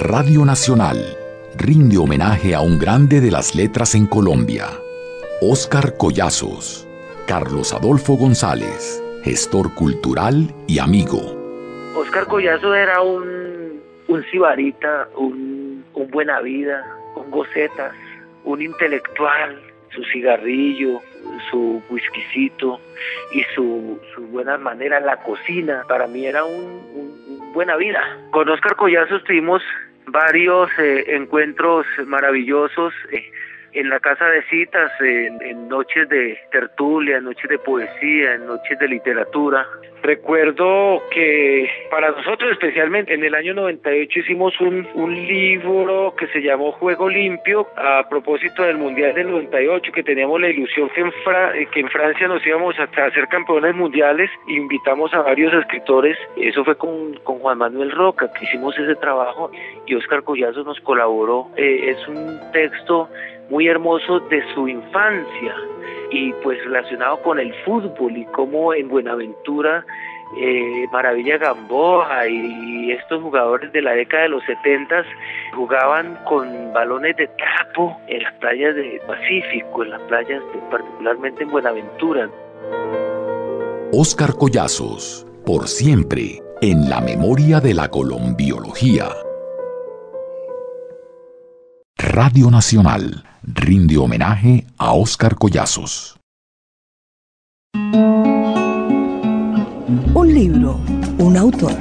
Radio Nacional rinde homenaje a un grande de las letras en Colombia, Óscar Collazos, Carlos Adolfo González, gestor cultural y amigo. Óscar Collazos era un, un sibarita, un, un buena vida, un gocetas, un intelectual, su cigarrillo, su whiskycito y su, su buena manera en la cocina. Para mí era un, buena vida. Con Oscar Collazos tuvimos varios eh, encuentros maravillosos. Eh, en la casa de citas, en, noches de tertulia, en noches de poesía, en noches de literatura. Recuerdo que para nosotros especialmente en el año 98 hicimos un, libro que se llamó Juego Limpio a propósito del Mundial del 98 que teníamos la ilusión que en, eh, que en Francia nos íbamos a hacer campeones mundiales. Invitamos a varios escritores, eso fue con, con Juan Manuel Roca que hicimos ese trabajo y Oscar Collazo nos colaboró. Eh, es un texto muy hermoso de su infancia y pues relacionado con el fútbol y cómo en Buenaventura eh, Maravilla Gamboa y estos jugadores de la década de los 70 jugaban con balones de trapo en las playas del Pacífico, en las playas particularmente en Buenaventura. Oscar Collazos, por siempre, en la memoria de la colombiología. Radio Nacional rinde homenaje a Óscar Collazos. Un libro, un autor.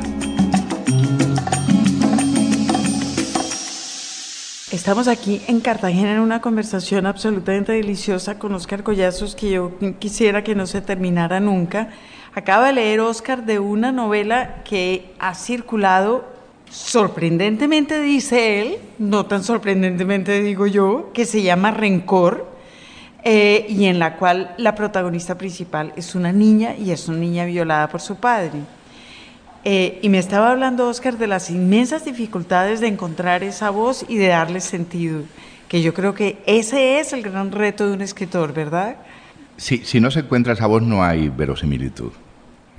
Estamos aquí en Cartagena en una conversación absolutamente deliciosa con Óscar Collazos que yo quisiera que no se terminara nunca. Acaba de leer Óscar de una novela que ha circulado sorprendentemente dice él, no tan sorprendentemente digo yo, que se llama Rencor, eh, y en la cual la protagonista principal es una niña y es una niña violada por su padre. Eh, y me estaba hablando Oscar de las inmensas dificultades de encontrar esa voz y de darle sentido, que yo creo que ese es el gran reto de un escritor, ¿verdad? Sí, si no se encuentra esa voz no hay verosimilitud.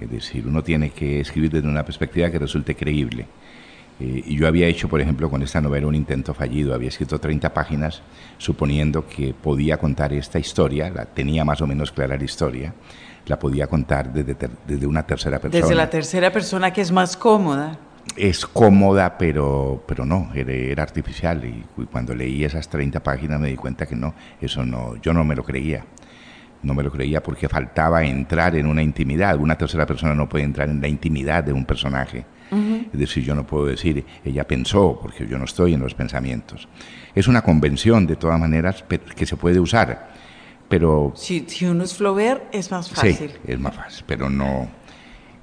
Es decir, uno tiene que escribir desde una perspectiva que resulte creíble. Eh, y yo había hecho, por ejemplo, con esta novela un intento fallido. Había escrito 30 páginas suponiendo que podía contar esta historia, la tenía más o menos clara la historia, la podía contar desde, desde una tercera persona. Desde la tercera persona que es más cómoda. Es cómoda, pero, pero no, era, artificial. Y, cuando leí esas 30 páginas me di cuenta que no, eso no, yo no me lo creía. No me lo creía porque faltaba entrar en una intimidad. Una tercera persona no puede entrar en la intimidad de un personaje es decir, yo no puedo decir, ella pensó, porque yo no estoy en los pensamientos. Es una convención, de todas maneras, que se puede usar, pero... Si, si uno es Flaubert, es más fácil. Sí, es más fácil, pero no...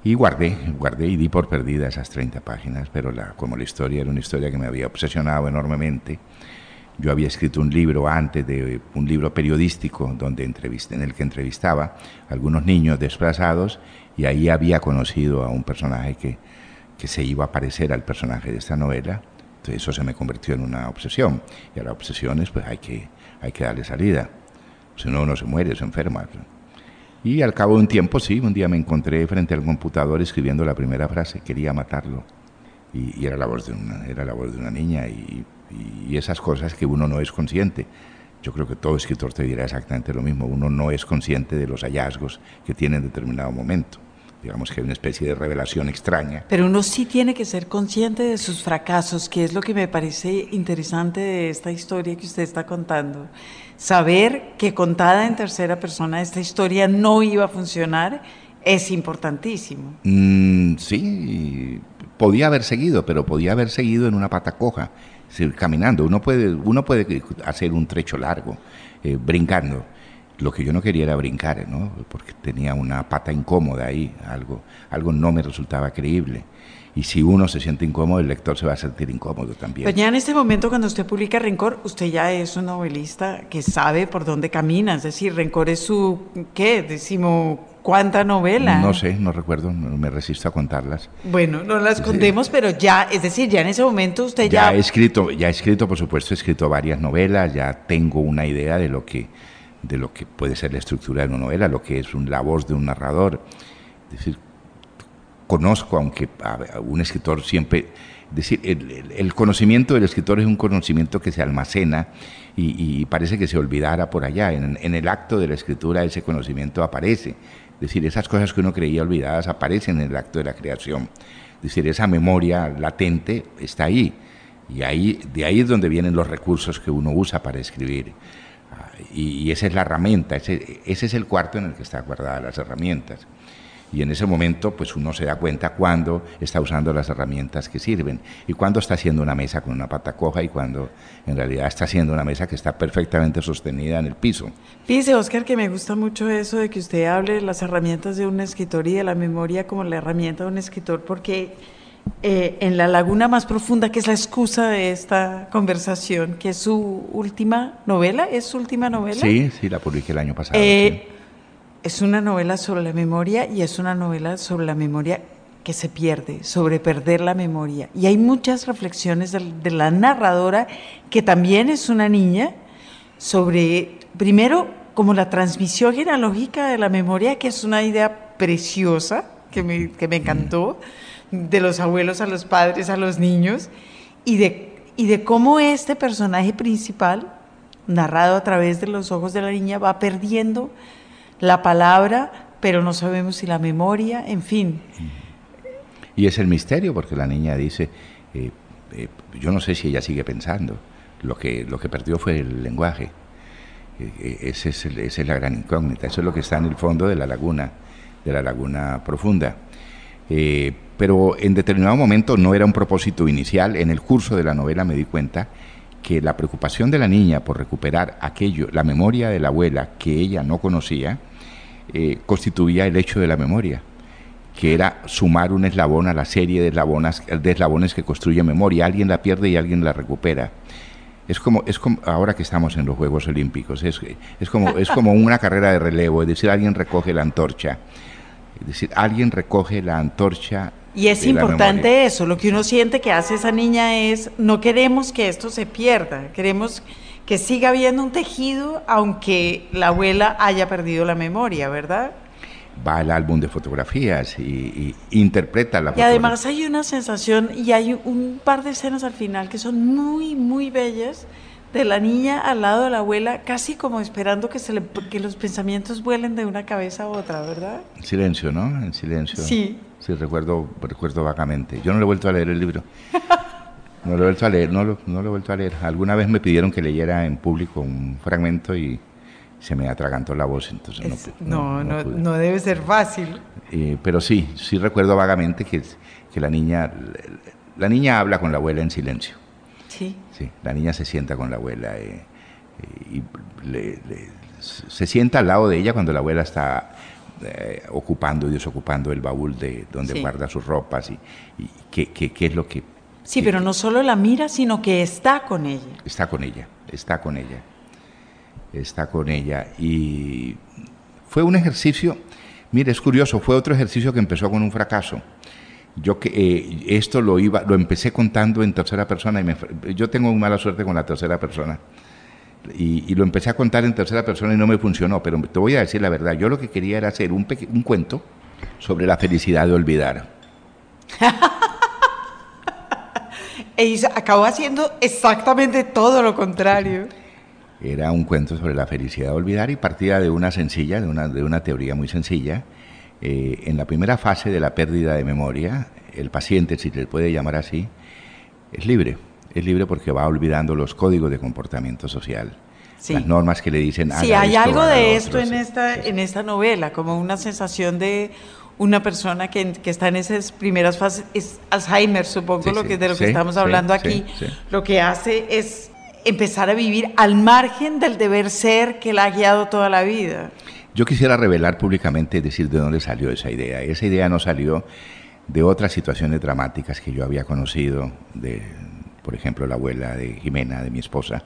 Y guardé, guardé y di por perdida esas 30 páginas, pero la, como la historia era una historia que me había obsesionado enormemente, yo había escrito un libro antes de un libro periodístico donde en el que entrevistaba a algunos niños desplazados y ahí había conocido a un personaje que que se iba a parecer al personaje de esta novela. Entonces eso se me convirtió en una obsesión. Y a las obsesiones pues hay que, hay que darle salida. Si no, uno se muere, se enferma. Y al cabo de un tiempo, sí, un día me encontré frente al computador escribiendo la primera frase, quería matarlo. Y, era, la voz de una, era la voz de una niña y, y esas cosas que uno no es consciente. Yo creo que todo escritor te dirá exactamente lo mismo. Uno no es consciente de los hallazgos que tiene en determinado momento digamos que hay una especie de revelación extraña. Pero uno sí tiene que ser consciente de sus fracasos, que es lo que me parece interesante de esta historia que usted está contando. Saber que contada en tercera persona esta historia no iba a funcionar es importantísimo. Mm, sí, podía haber seguido, pero podía haber seguido en una pata coja, caminando. Uno puede, uno puede hacer un trecho largo, eh, brincando lo que yo no quería era brincar, ¿no? porque tenía una pata incómoda ahí, algo, algo no me resultaba creíble. Y si uno se siente incómodo, el lector se va a sentir incómodo también. Pero ya en este momento, cuando usted publica Rencor, usted ya es un novelista que sabe por dónde camina. Es decir, Rencor es su, ¿qué? Decimos, ¿cuánta novela? No sé, no recuerdo, me resisto a contarlas. Bueno, no las contemos, pero ya, es decir, ya en ese momento usted ya... Ya he escrito, ya he escrito, por supuesto, he escrito varias novelas, ya tengo una idea de lo que de lo que puede ser la estructura de una novela, lo que es un, la voz de un narrador. Es decir, conozco, aunque un escritor siempre, decir, el, conocimiento del escritor es un conocimiento que se almacena y, parece que se olvidara por allá. En, en, el acto de la escritura ese conocimiento aparece. Es decir, esas cosas que uno creía olvidadas aparecen en el acto de la creación. Es decir, esa memoria latente está ahí. Y ahí, de ahí es donde vienen los recursos que uno usa para escribir. Y, esa es la herramienta, ese, ese, es el cuarto en el que están guardadas las herramientas y en ese momento pues uno se da cuenta cuando está usando las herramientas que sirven y cuando está haciendo una mesa con una pata coja y cuando en realidad está haciendo una mesa que está perfectamente sostenida en el piso. Dice Oscar que me gusta mucho eso de que usted hable de las herramientas de un escritor y de la memoria como la herramienta de un escritor porque eh, en la laguna más profunda, que es la excusa de esta conversación, que es su última novela, ¿es su última novela? Sí, sí, la publiqué el año pasado. Eh, es una novela sobre la memoria y es una novela sobre la memoria que se pierde, sobre perder la memoria. Y hay muchas reflexiones de, la narradora, que también es una niña, sobre, primero, como la transmisión genealógica de la memoria, que es una idea preciosa, que me, que me encantó, de los abuelos a los padres, a los niños, y de, y de cómo este personaje principal, narrado a través de los ojos de la niña, va perdiendo la palabra, pero no sabemos si la memoria, en fin. Y es el misterio, porque la niña dice, eh, eh, yo no sé si ella sigue pensando, lo que, lo que perdió fue el lenguaje. Eh, ese es esa es la gran incógnita, eso es lo que está en el fondo de la laguna, de la laguna profunda. Pero en determinado momento no era un propósito inicial, en el curso de la novela me di cuenta que la preocupación de la niña por recuperar aquello, la memoria de la abuela que ella no conocía, eh, constituía el hecho de la memoria, que era sumar un eslabón a la serie de eslabones, de eslabones que construye memoria. Alguien la pierde y alguien la recupera. Es como, es como ahora que estamos en los Juegos Olímpicos, es, es, como, es como una carrera de relevo, es decir, alguien recoge la antorcha. Es decir, alguien recoge la antorcha y es importante eso, lo que uno siente que hace esa niña es, no queremos que esto se pierda, queremos que siga habiendo un tejido aunque la abuela haya perdido la memoria, ¿verdad? Va al álbum de fotografías y, interpreta la Y además hay una sensación y hay un par de escenas al final que son muy, muy bellas de la niña al lado de la abuela, casi como esperando que, se le, que los pensamientos vuelen de una cabeza a otra, ¿verdad? silencio, ¿no? En silencio. Sí. Sí, recuerdo, recuerdo vagamente. Yo no lo he vuelto a leer el libro. No lo he vuelto a leer, no lo, no lo he vuelto a leer. Alguna vez me pidieron que leyera en público un fragmento y se me atragantó la voz, entonces no, no, no, debe ser fácil. Eh, pero sí, sí recuerdo vagamente que, que la niña, la niña habla con la abuela en silencio. Sí. Sí, la niña se sienta con la abuela eh, y se sienta al lado de ella cuando la abuela está eh, ocupando y desocupando el baúl de donde guarda sus ropas y, qué, qué, es lo que... Sí, pero no solo la mira, sino que está con ella. Está con ella, está con ella, está con ella. Y fue un ejercicio, mire, es curioso, fue otro ejercicio que empezó con un fracaso. Yo que eh, esto lo iba, lo empecé contando en tercera persona y me, yo tengo mala suerte con la tercera persona y, lo empecé a contar en tercera persona y no me funcionó, pero te voy a decir la verdad, yo lo que quería era hacer un, un cuento sobre la felicidad de olvidar. e acabó haciendo exactamente todo lo contrario. Era un cuento sobre la felicidad de olvidar y partía de una sencilla, de una, de una teoría muy sencilla. Eh, en la primera fase de la pérdida de memoria, el paciente, si le puede llamar así, es libre es libre porque va olvidando los códigos de comportamiento social. Las normas que le dicen. Sí, hay algo de esto en esta, en esta novela, como una sensación de una persona que, que, está en esas primeras fases, es Alzheimer, supongo, lo que, de lo que estamos hablando aquí, lo que hace es empezar a vivir al margen del deber ser que la ha guiado toda la vida. Yo quisiera revelar públicamente, decir de dónde salió esa idea. Esa idea no salió de otras situaciones dramáticas que yo había conocido, de, por ejemplo, la abuela de Jimena, de mi esposa,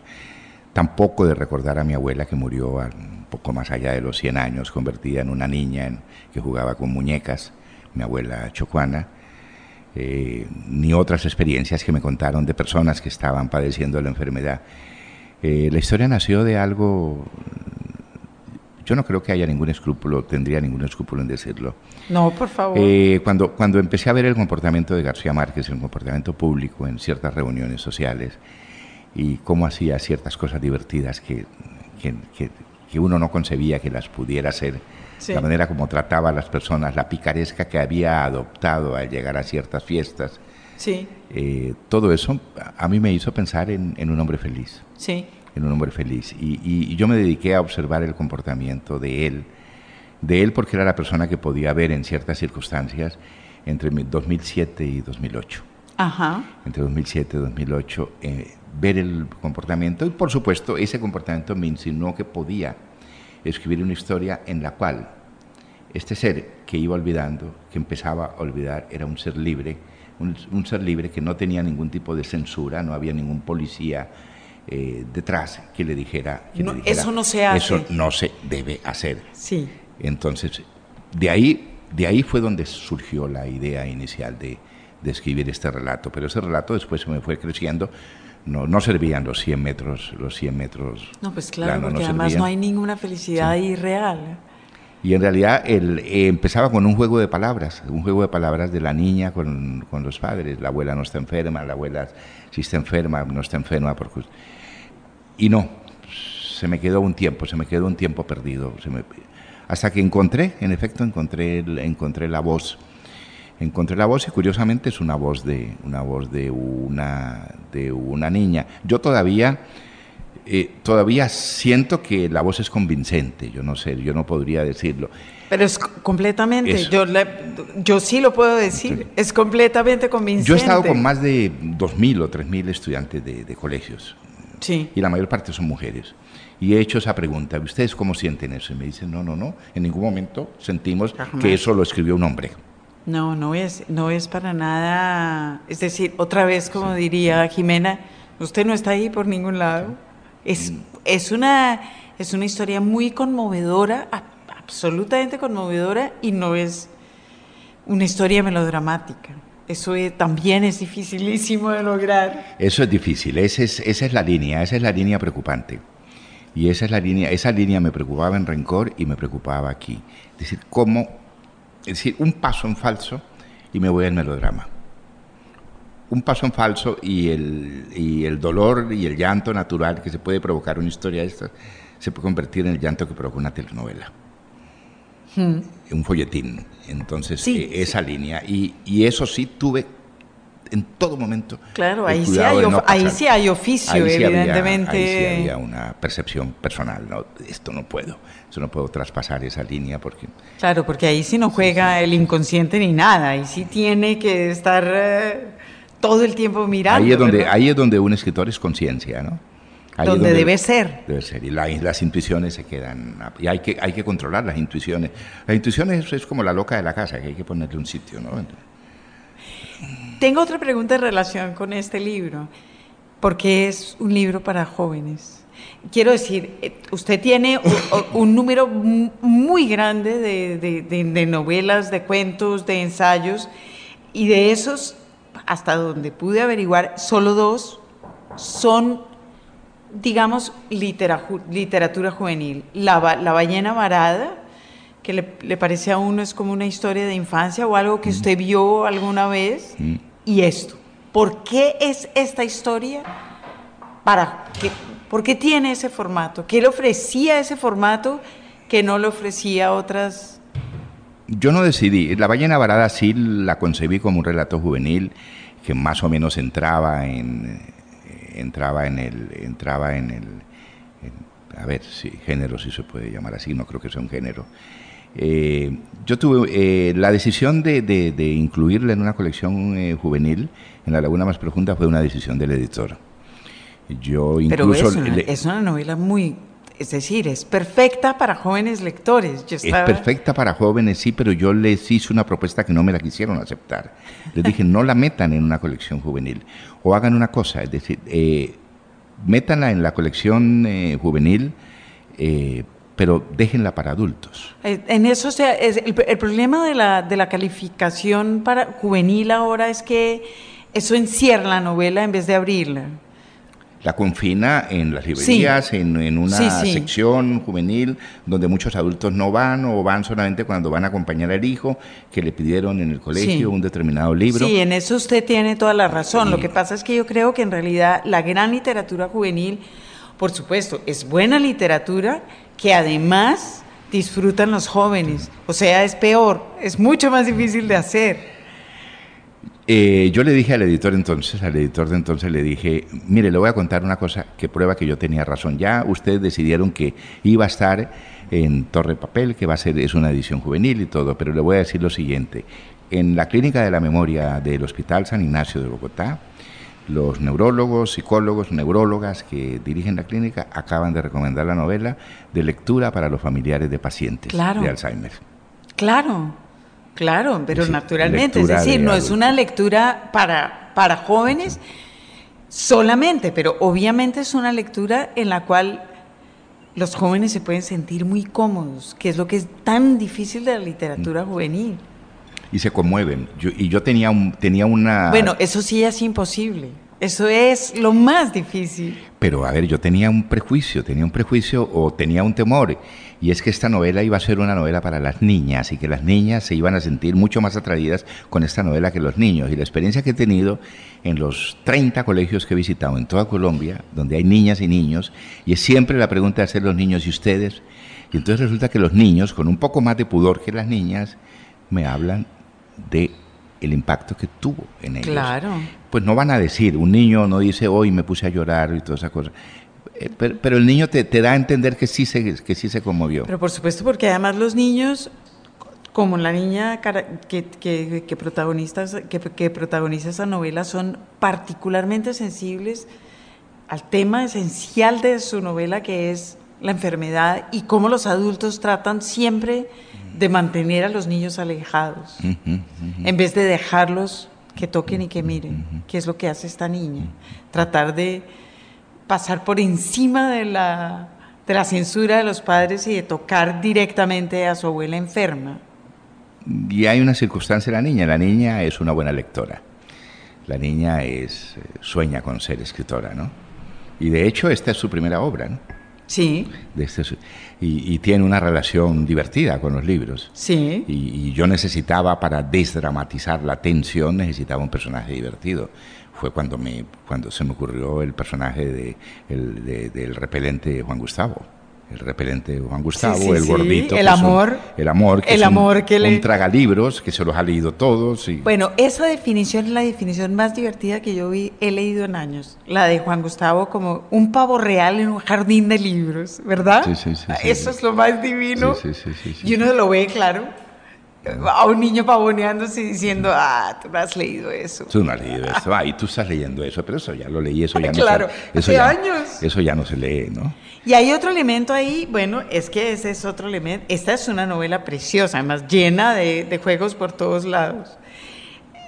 tampoco de recordar a mi abuela que murió un poco más allá de los 100 años, convertida en una niña en, que jugaba con muñecas, mi abuela Chocuana, eh, ni otras experiencias que me contaron de personas que estaban padeciendo la enfermedad. Eh, la historia nació de algo, yo no creo que haya ningún escrúpulo, tendría ningún escrúpulo en decirlo. No, por favor. Eh, cuando, cuando empecé a ver el comportamiento de García Márquez, el comportamiento público en ciertas reuniones sociales y cómo hacía ciertas cosas divertidas que, que, que, uno no concebía que las pudiera hacer, la manera como trataba a las personas, la picaresca que había adoptado al llegar a ciertas fiestas. Sí. Eh, todo eso a mí me hizo pensar en, en un hombre feliz. Sí en un hombre feliz. Y, yo me dediqué a observar el comportamiento de él, de él porque era la persona que podía ver en ciertas circunstancias entre 2007 y 2008. Ajá. Entre 2007 y 2008, eh, ver el comportamiento y por supuesto ese comportamiento me insinuó que podía escribir una historia en la cual este ser que iba olvidando, que empezaba a olvidar, era un ser libre, un, un ser libre que no tenía ningún tipo de censura, no había ningún policía, eh, detrás que le dijera, eso no se hace. Eso no se debe hacer. Sí. Entonces, de ahí, de ahí fue donde surgió la idea inicial de, de escribir este relato. Pero ese relato después se me fue creciendo. No, no servían los 100 metros, los 100 metros. No, pues claro, porque además no hay ninguna felicidad irreal. Y en realidad él eh, empezaba con un juego de palabras, un juego de palabras de la niña con, con, los padres. La abuela no está enferma, la abuela si está enferma, no está enferma. Porque... Y no, se me quedó un tiempo, se me quedó un tiempo perdido. Hasta que encontré, en efecto, encontré, encontré la voz. Encontré la voz y curiosamente es una voz de una voz de una de una niña. Yo todavía eh, todavía siento que la voz es convincente, yo no sé, yo no podría decirlo. Pero es completamente, yo, yo sí lo puedo decir, es completamente convincente. Yo he estado con más de 2.000 o 3.000 estudiantes de, colegios, sí. y la mayor parte son mujeres. Y he hecho esa pregunta, ¿ustedes cómo sienten eso? Y me dicen, no, no, no, en ningún momento sentimos que eso lo escribió un hombre. No, no es, no es para nada, es decir, otra vez, como diría Jimena, usted no está ahí por ningún lado. Es, es, una, es una historia muy conmovedora, absolutamente conmovedora, y no es una historia melodramática. Eso también es dificilísimo de lograr. Eso es difícil, esa es, esa es la línea, esa es la línea preocupante. Y esa es la línea, esa línea me preocupaba en Rencor y me preocupaba aquí. Es decir, cómo, es decir, un paso en falso y me voy al melodrama un paso en falso y el, y el dolor y el llanto natural que se puede provocar una historia de esta se puede convertir en el llanto que provoca una telenovela. Hmm. Un folletín. Entonces, eh, esa línea. Y, y, eso sí tuve en todo momento. Claro, ahí, sí hay, ahí sí hay, oficio, evidentemente. ahí sí había una percepción personal. ¿no? Esto no puedo, esto no puedo traspasar esa línea porque... Claro, porque ahí sí no juega el inconsciente ni nada, ahí sí tiene que estar... Eh, todo el tiempo mirando. Ahí es donde, ahí es donde un escritor es conciencia, ¿no? Donde, debe ser. Debe ser. Y las intuiciones se quedan. Y hay que, hay que controlar las intuiciones. Las intuiciones es como la loca de la casa, que hay que ponerle un sitio, ¿no? Tengo otra pregunta en relación con este libro. Porque es un libro para jóvenes. Quiero decir, eh, usted tiene un, número muy grande de, de novelas, de cuentos, de ensayos, y de esos hasta donde pude averiguar, solo dos son, digamos, literatura juvenil. La, la ballena varada, que le, parece a uno es como una historia de infancia o algo que usted vio alguna vez, y esto. ¿Por qué es esta historia? Para qué, ¿Por qué tiene ese formato? ¿Qué le ofrecía ese formato que no le ofrecía otras yo no decidí. La ballena varada sí la concebí como un relato juvenil que más o menos entraba en entraba en el entraba en el a ver si género si se puede llamar así no creo que sea un género. Eh, yo tuve eh, la decisión de, de, incluirla en una colección eh, juvenil en la Laguna Más Profunda fue una decisión del editor. Yo incluso Pero es una novela muy es decir, es perfecta para jóvenes lectores. Es perfecta para jóvenes, sí, pero yo les hice una propuesta que no me la quisieron aceptar. Les dije, no la metan en una colección juvenil. O hagan una cosa, es decir, eh, métanla en la colección eh, juvenil, eh, pero déjenla para adultos. Eh, en eso, o sea, el, el, problema de la, de la calificación para juvenil ahora es que eso encierra la novela en vez de abrirla. La confina en las librerías, en, una sección juvenil donde muchos adultos no van o van solamente cuando van a acompañar al hijo que le pidieron en el colegio un determinado libro. Sí, en eso usted tiene toda la razón. Lo que pasa es que yo creo que en realidad la gran literatura juvenil, por supuesto, es buena literatura que además disfrutan los jóvenes. O sea, es peor, es mucho más difícil de hacer. Eh, yo le dije al editor entonces, al editor de entonces le dije, mire, le voy a contar una cosa que prueba que yo tenía razón. Ya ustedes decidieron que iba a estar en Torre Papel, que va a ser, es una edición juvenil y todo, pero le voy a decir lo siguiente. En la Clínica de la Memoria del Hospital San Ignacio de Bogotá, los neurólogos, psicólogos, neurólogas que dirigen la clínica acaban de recomendar la novela de lectura para los familiares de pacientes de Alzheimer. Claro. Claro, pero naturalmente, es decir, no es una lectura para, para jóvenes solamente, pero obviamente es una lectura en la cual los jóvenes se pueden sentir muy cómodos, que es lo que es tan difícil de la literatura juvenil. Y se conmueven. y yo tenía, un, tenía una... Bueno, eso sí es imposible. Eso es lo más difícil. Pero a ver, yo tenía un prejuicio, tenía un prejuicio o tenía un temor y es que esta novela iba a ser una novela para las niñas y que las niñas se iban a sentir mucho más atraídas con esta novela que los niños. Y la experiencia que he tenido en los 30 colegios que he visitado en toda Colombia, donde hay niñas y niños, y es siempre la pregunta de hacer los niños y ustedes, y entonces resulta que los niños, con un poco más de pudor que las niñas, me hablan de el impacto que tuvo en ellos. Claro. Pues no van a decir, un niño no dice, hoy me puse a llorar y toda esa cosa. Eh, pero, el niño te, da a entender que sí, se, que sí se conmovió. Pero por supuesto, porque además los niños, como la niña que, que, que, protagoniza, que, protagoniza esa novela, son particularmente sensibles al tema esencial de su novela, que es la enfermedad y cómo los adultos tratan siempre de mantener a los niños alejados, en vez de dejarlos que toquen y que miren, que es lo que hace esta niña. Tratar de pasar por encima de la, de la censura de los padres y de tocar directamente a su abuela enferma. Y hay una circunstancia de la niña. La niña es una buena lectora. La niña es, eh, sueña con ser escritora, ¿no? Y de hecho esta es su primera obra, ¿no? Sí. Este y, tiene una relación divertida con los libros. Sí. Y, yo necesitaba, para desdramatizar la tensión, necesitaba un personaje divertido. Fue cuando, me, cuando se me ocurrió el personaje de, el, del repelente Juan Gustavo el repelente Juan Gustavo, el gordito. El amor. el amor, que el amor que le... un tragalibros, que se los ha leído todos. Y... Bueno, esa definición es la definición más divertida que yo vi, he leído en años. La de Juan Gustavo como un pavo real en un jardín de libros, ¿verdad? Sí, sí, sí. Eso es lo más divino. Sí, sí, sí, Y uno lo ve, claro a un niño pavoneándose y diciendo, ah, tú no has leído eso. Tú no has leído eso, ah, y tú estás leyendo eso, pero eso ya lo leí, eso ya no claro, se, eso ya, años. Eso ya no se lee, ¿no? Y hay otro elemento ahí, bueno, es que ese es otro elemento. Esta es una novela preciosa, además llena de, juegos por todos lados.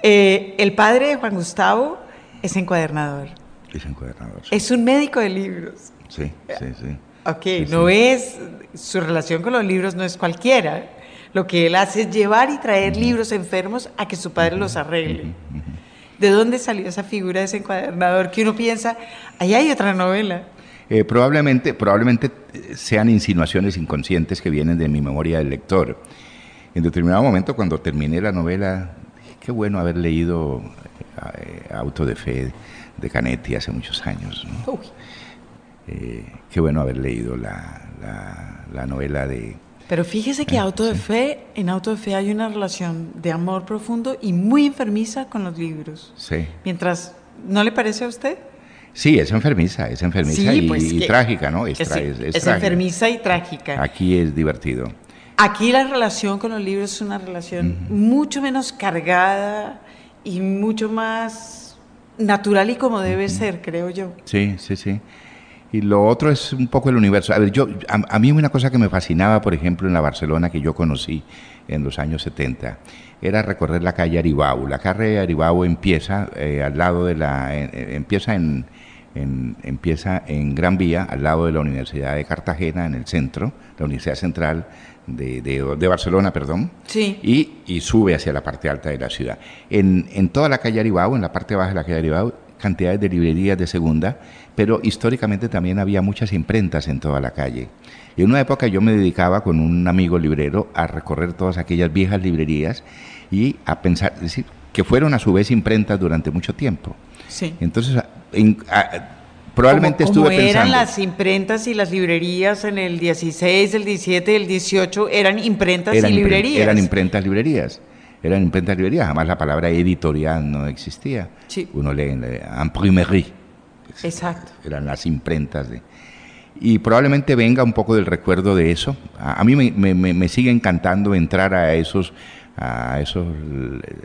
Eh, el padre de Juan Gustavo es encuadernador. Es encuadernador. Es un médico de libros. Sí, sí, sí. Ok, no es, su relación con los libros no es cualquiera lo que él hace es llevar y traer libros enfermos a que su padre los arregle. ¿De dónde salió esa figura de ese encuadernador que uno piensa, ahí hay otra novela? Eh, probablemente, probablemente eh, sean insinuaciones inconscientes que vienen de mi memoria del lector. En determinado momento, cuando terminé la novela, dije, qué bueno haber leído eh, Auto de Fe de Canetti hace muchos años. qué bueno haber leído la novela de pero fíjese que ah, Auto de Fe, en Auto de Fe hay una relación de amor profundo y muy enfermiza con los libros. Sí. Mientras, ¿no le parece a usted? Sí, es enfermiza, es enfermiza y, pues trágica, ¿no? Es, es, enfermiza y trágica. Aquí es divertido. Aquí la relación con los libros es una relación mucho menos cargada y mucho más natural y como debe ser, creo yo. Sí, sí, sí. Y lo otro es un poco el universo. A ver, yo, a, mí una cosa que me fascinaba, por ejemplo, en la Barcelona que yo conocí en los años 70, era recorrer la calle Aribau. La calle Aribau empieza eh, al lado de la, empieza en, empieza en Gran Vía, al lado de la Universidad de Cartagena, en el centro, la Universidad Central de, de, Barcelona, perdón, sí. y, y, sube hacia la parte alta de la ciudad. En, en toda la calle Aribau, en la parte baja de la calle Aribau, cantidades de librerías de segunda, pero históricamente también había muchas imprentas en toda la calle. Y en una época yo me dedicaba con un amigo librero a recorrer todas aquellas viejas librerías y a pensar, decir, que fueron a su vez imprentas durante mucho tiempo. Sí. Entonces, probablemente como, estuve eran las imprentas y las librerías en el 16, el 17, el 18, eran imprentas y librerías. Eran imprentas librerías. Eran imprentas librerías, jamás la palabra editorial no existía. Sí. Uno lee en imprimerie. Exacto. Eran las imprentas de... Y probablemente venga un poco del recuerdo de eso. A, mí me, me, me sigue encantando entrar a esos a esos,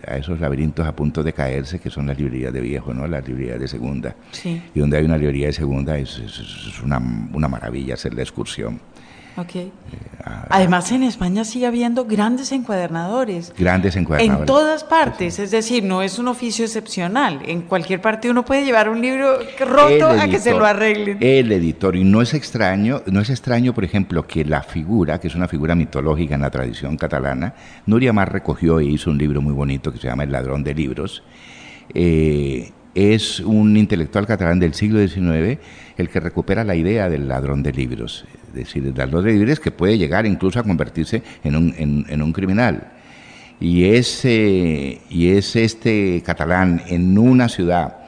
a esos laberintos a punto de caerse, que son las librerías de viejo, ¿no? las librerías de segunda. Y donde hay una librería de segunda es, es, una, una, maravilla hacer la excursión. Okay. Además, en España sigue habiendo grandes encuadernadores. Grandes encuadernadores. En todas partes, es decir, no es un oficio excepcional. En cualquier parte uno puede llevar un libro roto a que se lo arreglen. El editor, y no es extraño, no es extraño, por ejemplo, que la figura, que es una figura mitológica en la tradición catalana, Nuria Mar recogió e hizo un libro muy bonito que se llama El ladrón de libros. Eh, es un intelectual catalán del siglo XIX el que recupera la idea del ladrón de libros, es decir, el ladrón de libros que puede llegar incluso a convertirse en un, en, un criminal. Y es, y es este catalán en una ciudad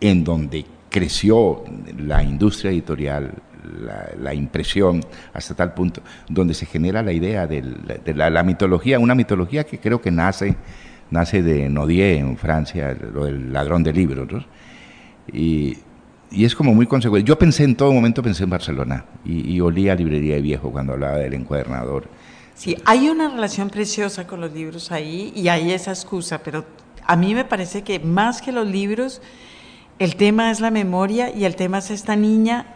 en donde creció la industria editorial, la, impresión, hasta tal punto, donde se genera la idea de la mitología, una mitología que creo que nace nace de Nodier en Francia, lo del ladrón de libros, y, y, es como muy consecuente. Yo pensé en todo momento, pensé en Barcelona, y, y olía a librería de viejo cuando hablaba del encuadernador. Sí, hay una relación preciosa con los libros ahí, y hay esa excusa, pero a mí me parece que más que los libros, el tema es la memoria y el tema es esta niña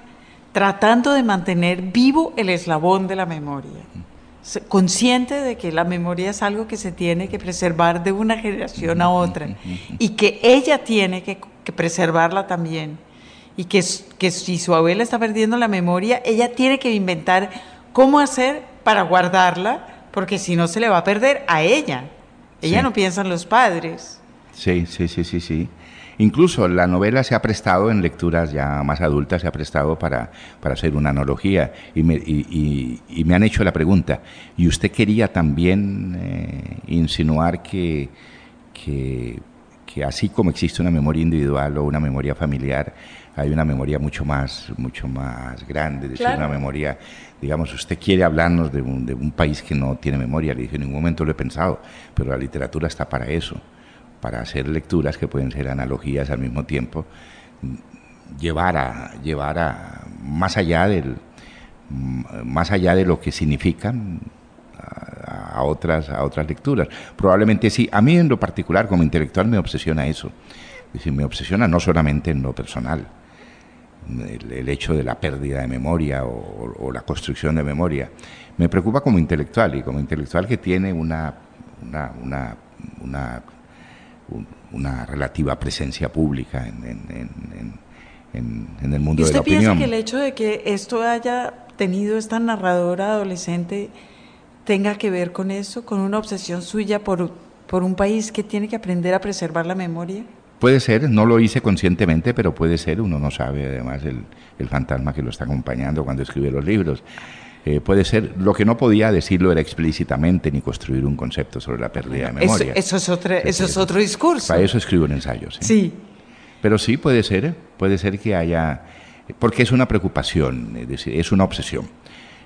tratando de mantener vivo el eslabón de la memoria consciente de que la memoria es algo que se tiene que preservar de una generación a otra y que ella tiene que, preservarla también y que, que, si su abuela está perdiendo la memoria, ella tiene que inventar cómo hacer para guardarla, porque si no se le va a perder a ella. Ella no piensa en los padres. Sí, sí, sí, sí, sí. Incluso la novela se ha prestado en lecturas ya más adultas, se ha prestado para, para hacer una analogía. Y me, y, y, me, han hecho la pregunta, ¿y usted quería también eh, insinuar que, que, que, así como existe una memoria individual o una memoria familiar, hay una memoria mucho más, mucho más grande, es decir, una memoria, digamos, usted quiere hablarnos de un, de un país que no tiene memoria, le dije, en ningún momento lo he pensado, pero la literatura está para eso para hacer lecturas que pueden ser analogías al mismo tiempo, llevar a, llevar a más allá del más allá de lo que significan a, otras a otras lecturas. Probablemente sí. A mí en lo particular como intelectual me obsesiona eso. Es decir, me obsesiona no solamente en lo personal, el, hecho de la pérdida de memoria o, la construcción de memoria. Me preocupa como intelectual y como intelectual que tiene una, una, una relativa presencia pública en, el mundo de la opinión. ¿Usted piensa que el hecho de que esto haya tenido esta narradora adolescente tenga que ver con eso, con una obsesión suya por, por un país que tiene que aprender a preservar la memoria? Puede ser, no lo hice conscientemente, pero puede ser, uno no sabe además el, el fantasma que lo está acompañando cuando escribe los libros. Eh, puede ser, lo que no podía decirlo era explícitamente ni construir un concepto sobre la pérdida de memoria. Eso, es, otro, eso es otro discurso. Para eso escribo en ensayos. Sí. Pero sí puede ser, puede ser que haya, porque es una preocupación, es decir, es una obsesión.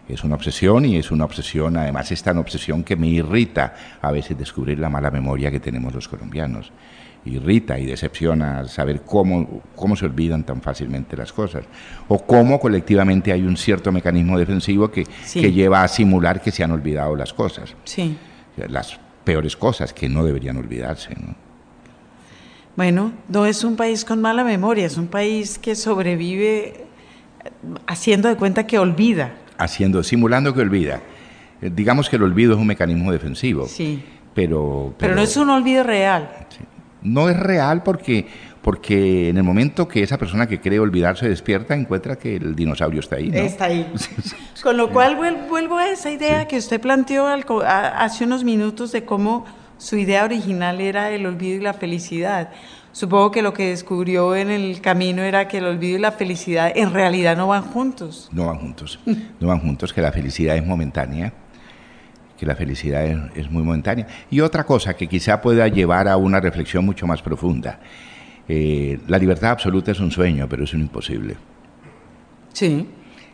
Es una obsesión y es una obsesión, además es tan obsesión que me irrita a veces descubrir la mala memoria que tenemos los colombianos irrita y decepciona saber cómo, cómo se olvidan tan fácilmente las cosas o cómo colectivamente hay un cierto mecanismo defensivo que, que lleva a simular que se han olvidado las cosas. Sí. Las peores cosas que no deberían olvidarse. Bueno, no es un país con mala memoria, es un país que sobrevive haciendo de cuenta que olvida. Haciendo, simulando que olvida. Eh, digamos que el olvido es un mecanismo defensivo. Sí. Pero, pero, no es un olvido real. Sí no es real porque, porque en el momento que esa persona que cree olvidarse despierta, encuentra que el dinosaurio está ahí. Está ahí. Con lo cual vuelvo a esa idea que usted planteó hace unos minutos de cómo su idea original era el olvido y la felicidad. Supongo que lo que descubrió en el camino era que el olvido y la felicidad en realidad no van juntos. No van juntos, no van juntos, que la felicidad es momentánea, que la felicidad es, muy momentánea. Y otra cosa que quizá pueda llevar a una reflexión mucho más profunda. Eh, la libertad absoluta es un sueño, pero es un imposible. Sí.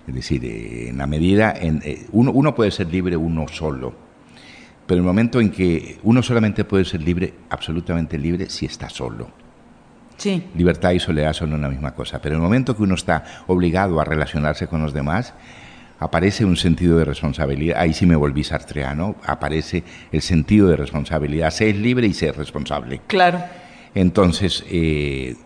Es decir, eh, en la medida, en, eh, uno, uno puede ser libre uno solo, pero el momento en que uno solamente puede ser libre, absolutamente libre, si está solo. Sí. Libertad y soledad son una misma cosa, pero en el momento que uno está obligado a relacionarse con los demás, aparece un sentido de responsabilidad. Ahí sí me volví sartreano, aparece el sentido de responsabilidad, ser libre y ser responsable. Claro. Entonces, eh,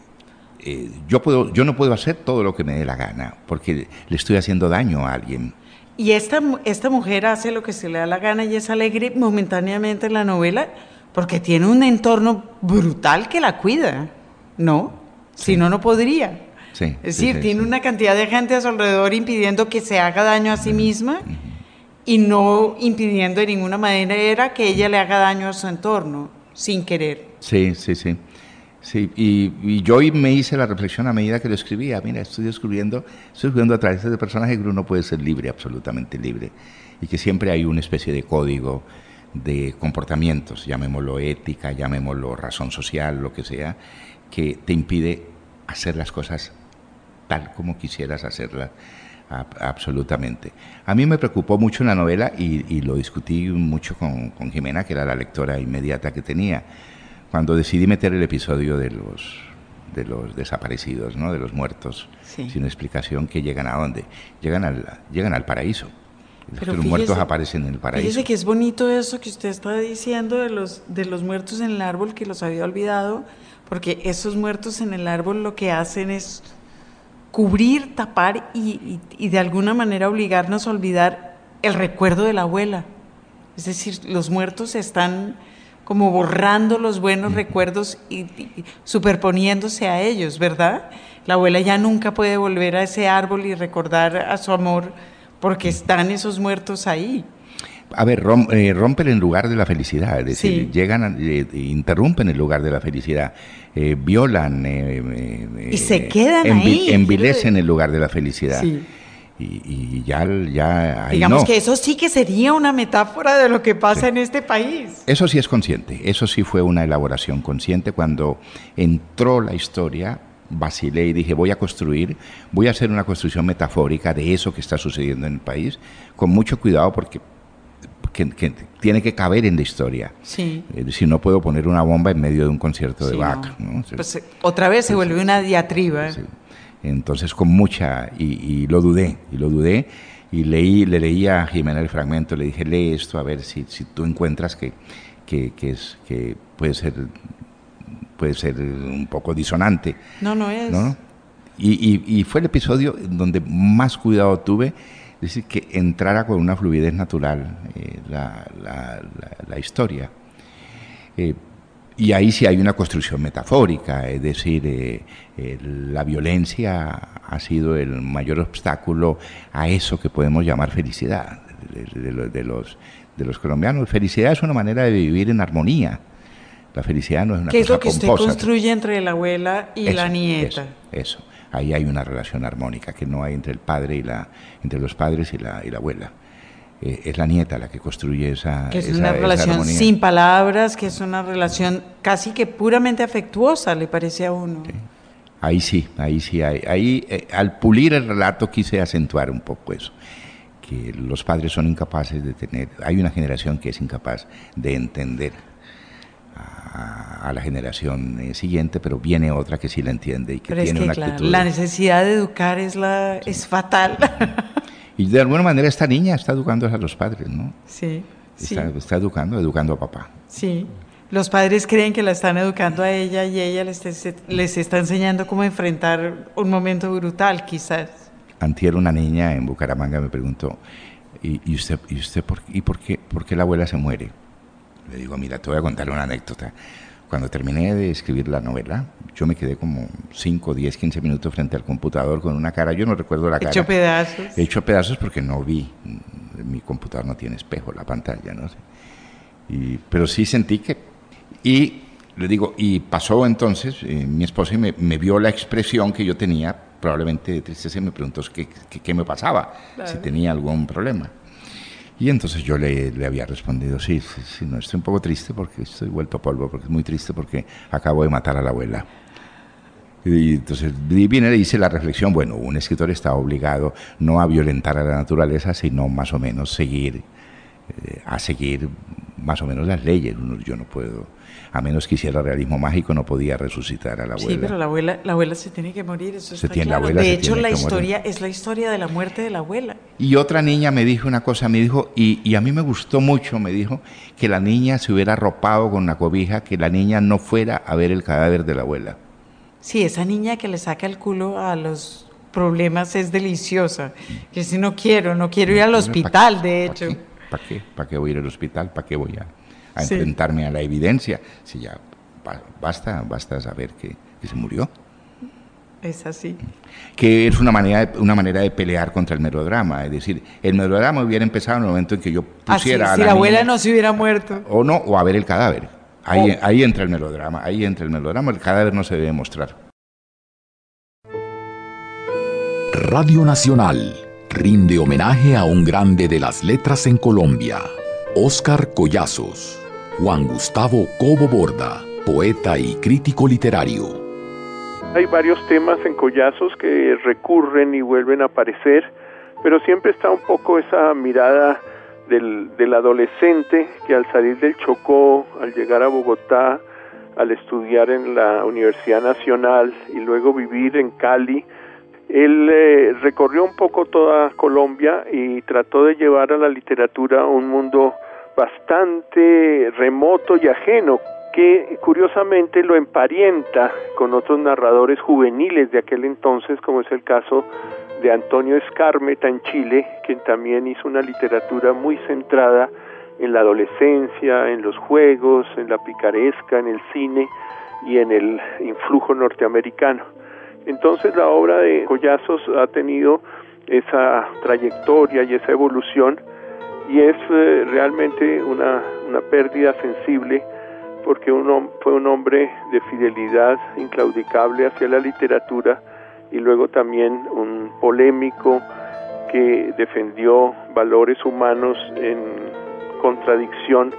eh, yo, puedo, yo no puedo hacer todo lo que me dé la gana, porque le estoy haciendo daño a alguien. Y esta, esta mujer hace lo que se le da la gana y es alegre momentáneamente en la novela porque tiene un entorno brutal que la cuida, ¿no? Si no, no podría. Sí, es decir, tiene una cantidad de gente a su alrededor impidiendo que se haga daño a sí misma y no impidiendo de ninguna manera que ella le haga daño a su entorno, sin querer. Sí, sí, sí. Sí, y, yo me hice la reflexión a medida que lo escribía. Mira, estoy descubriendo, estoy descubriendo a través de este personaje que uno puede ser libre, absolutamente libre, y que siempre hay una especie de código de comportamientos, llamémoslo ética, llamémoslo razón social, lo que sea, que te impide hacer las cosas tal como quisieras hacerlas absolutamente. A mí me preocupó mucho la novela y, lo discutí mucho con, con Jimena, que era la lectora inmediata que tenía cuando decidí meter el episodio de los de los desaparecidos, ¿no? de los muertos, sin explicación, que llegan a dónde? Llegan al, llegan al paraíso. Pero los muertos aparecen en el paraíso. Fíjese que es bonito eso que usted está diciendo de los, de los muertos en el árbol, que los había olvidado, porque esos muertos en el árbol lo que hacen es cubrir, tapar y, y de alguna manera obligarnos a olvidar el recuerdo de la abuela. Es decir, los muertos están como borrando los buenos recuerdos y, superponiéndose a ellos, ¿verdad? La abuela ya nunca puede volver a ese árbol y recordar a su amor porque están esos muertos ahí. A ver, eh, rompen el lugar de la felicidad, es decir, llegan, eh, interrumpen el lugar de la felicidad, eh, violan, y se quedan ahí, envilecen el lugar de la felicidad. Sí y, ya, ya Digamos que eso sí que sería una metáfora de lo que pasa en este país. Eso sí es consciente, eso sí fue una elaboración consciente. Cuando entró la historia, vacilé y dije, voy a construir, voy a hacer una construcción metafórica de eso que está sucediendo en el país, con mucho cuidado porque que, tiene que caber en la historia. Sí. si no puedo poner una bomba en medio de un concierto de Bach. Pues, otra vez se vuelve una diatriba. Entonces con mucha, y, lo dudé, y lo dudé, y leí, le leí a Jimena el fragmento, le dije, lee esto a ver si, si tú encuentras que, que, es, que puede ser puede ser un poco disonante. No, no es. Y, y, fue el episodio donde más cuidado tuve, es decir, que entrara con una fluidez natural eh, la, la, la, historia. Eh, y ahí sí hay una construcción metafórica, es decir, eh, eh, la violencia ha sido el mayor obstáculo a eso que podemos llamar felicidad de, los, de los colombianos. Felicidad es una manera de vivir en armonía. La felicidad no es una ¿Qué cosa es lo que usted construye entre la abuela y la nieta? Eso, ahí hay una relación armónica que no hay entre el padre y la, entre los padres y la, y la abuela. Eh, es la nieta la que construye esa Que es una relación sin palabras, que es una relación casi que puramente afectuosa, le parece a uno. Ahí sí, ahí sí, ahí, ahí eh, al pulir el relato quise acentuar un poco eso, que los padres son incapaces de tener, hay una generación que es incapaz de entender a, la generación eh, siguiente, pero viene otra que sí la entiende y que tiene una actitud. La necesidad de educar es, la, es fatal. Y de alguna manera esta niña está educando a los padres, ¿no? Sí. Está, está educando, educando a papá. Sí. Los padres creen que la están educando a ella y ella les, les está enseñando cómo enfrentar un momento brutal, quizás. Antier una niña en Bucaramanga me preguntó, ¿y, usted, y usted por, y por, qué, por qué la abuela se muere? Le digo, mira, te voy a contar una anécdota. Cuando terminé de escribir la novela, yo me quedé como 5, 10, 15 minutos frente al computador con una cara, yo no recuerdo la cara. Hecho pedazos. Hecho pedazos porque no vi, mi computador no tiene espejo, la pantalla, no sé. Y, pero sí sentí que... Y le digo, y pasó entonces, eh, mi esposa me, me, vio la expresión que yo tenía, probablemente de tristeza, y me preguntó qué, qué, me pasaba, si tenía algún problema. Y entonces yo le, le había respondido, sí, sí, no, estoy un poco triste porque estoy vuelto a polvo, porque es muy triste porque acabo de matar a la abuela. Y entonces viene y dice la reflexión, bueno, un escritor está obligado no a violentar a la naturaleza, sino más o menos seguir, eh, a seguir más o menos las leyes. Yo no puedo a menos que hiciera realismo mágico, no podía resucitar a la abuela. Sí, pero la abuela, la abuela se tiene que morir, eso se tiene, La abuela de hecho, la historia es la historia de la muerte de la abuela. Y otra niña me dijo una cosa, me dijo, y, y a mí me gustó mucho, me dijo, que la niña se hubiera arropado con una cobija, que la niña no fuera a ver el cadáver de la abuela. Sí, esa niña que le saca el culo a los problemas es deliciosa. Que si no quiero, no quiero ir al hospital, de hecho. ¿Para qué? ¿Para qué voy a ir al hospital? ¿Para qué voy a...? A enfrentarme a la evidencia. Si ya basta, basta saber que, se murió. Es así. Que es una manera, de, una manera de pelear contra el melodrama. Es decir, el melodrama hubiera empezado en el momento en que yo pusiera a la Si la abuela no se hubiera muerto. O no, o a ver el cadáver. Ahí, ahí entra el melodrama, ahí entra el melodrama. El cadáver no se debe mostrar. Radio Nacional rinde homenaje a un grande de las letras en Colombia, Óscar Collazos. Juan Gustavo Cobo Borda, poeta y crítico literario. Hay varios temas en Collazos que recurren y vuelven a aparecer, pero siempre está un poco esa mirada del, del adolescente que al salir del Chocó, al llegar a Bogotá, al estudiar en la Universidad Nacional y luego vivir en Cali, él eh, recorrió un poco toda Colombia y trató de llevar a la literatura un mundo bastante remoto y ajeno, que curiosamente lo emparenta con otros narradores juveniles de aquel entonces, como es el caso de Antonio Escarmeta en Chile, quien también hizo una literatura muy centrada en la adolescencia, en los juegos, en la picaresca, en el cine y en el influjo norteamericano. Entonces la obra de Collazos ha tenido esa trayectoria y esa evolución y es eh, realmente una, una pérdida sensible porque uno fue un hombre de fidelidad inclaudicable hacia la literatura y luego también un polémico que defendió valores humanos en contradicción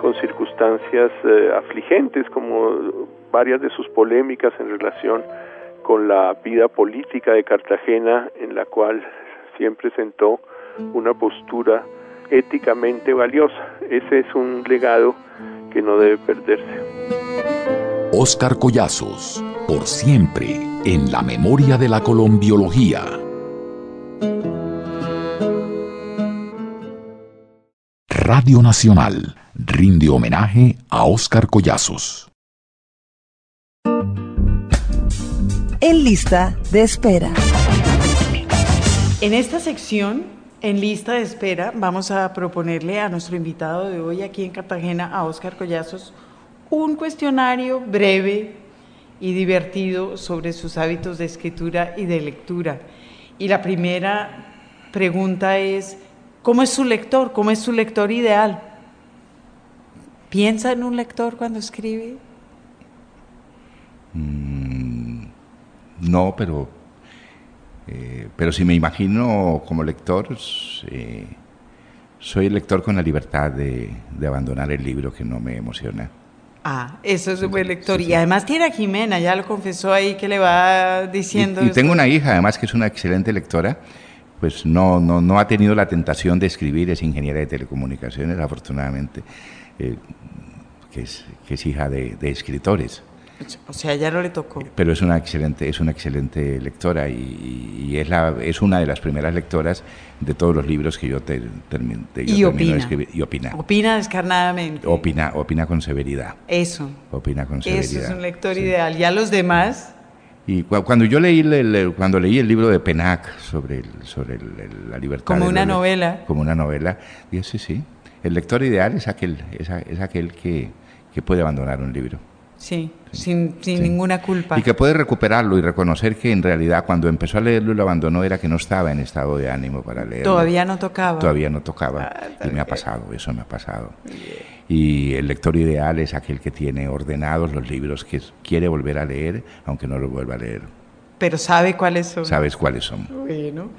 con circunstancias eh, afligentes como varias de sus polémicas en relación con la vida política de Cartagena en la cual siempre sentó una postura éticamente valiosa. Ese es un legado que no debe perderse. Oscar Collazos, por siempre en la memoria de la colombiología. Radio Nacional rinde homenaje a Oscar Collazos. En lista de espera. En esta sección en lista de espera vamos a proponerle a nuestro invitado de hoy aquí en Cartagena, a Oscar Collazos, un cuestionario breve y divertido sobre sus hábitos de escritura y de lectura. Y la primera pregunta es, ¿cómo es su lector? ¿Cómo es su lector ideal? ¿Piensa en un lector cuando escribe? Mm, no, pero eh, pero si me imagino como lector, eh, soy el lector con la libertad de, abandonar el libro que no me emociona. Ah, eso es un buen lector. Y además tiene a Jimena, ya lo confesó ahí que le va diciendo. Y, tengo una hija, además, que es una excelente lectora. Pues no, no, no ha tenido la tentación de escribir, es ingeniera de telecomunicaciones, afortunadamente, eh, que, es, que es hija de escritores. O sea, ya no le tocó. Pero es una excelente, es una excelente lectora y, es, la, es una de las primeras lectoras de todos los libros que yo, te, termino y opina. de escribir. Y opina. Opina descarnadamente. Opina, opina con severidad. Eso. Opina con severidad. Eso es un lector ideal. Ya los demás... Y cuando yo leí el, cuando leí el libro de Penac sobre, sobre la libertad... Como una novela. Como una novela, dije, sí, sí. El lector ideal es aquel, es, es aquel que, que puede abandonar un libro. Sí, sin, sin ninguna culpa. Y que puede recuperarlo y reconocer que en realidad cuando empezó a leerlo y lo abandonó era que no estaba en estado de ánimo para leerlo. Todavía no tocaba. Todavía no tocaba. Ah, y me ha pasado, eso me ha pasado. Y el lector ideal es aquel que tiene ordenados los libros que quiere volver a leer, aunque no los vuelva a leer. Pero sabe cuáles son. Sabes cuáles son. Bueno.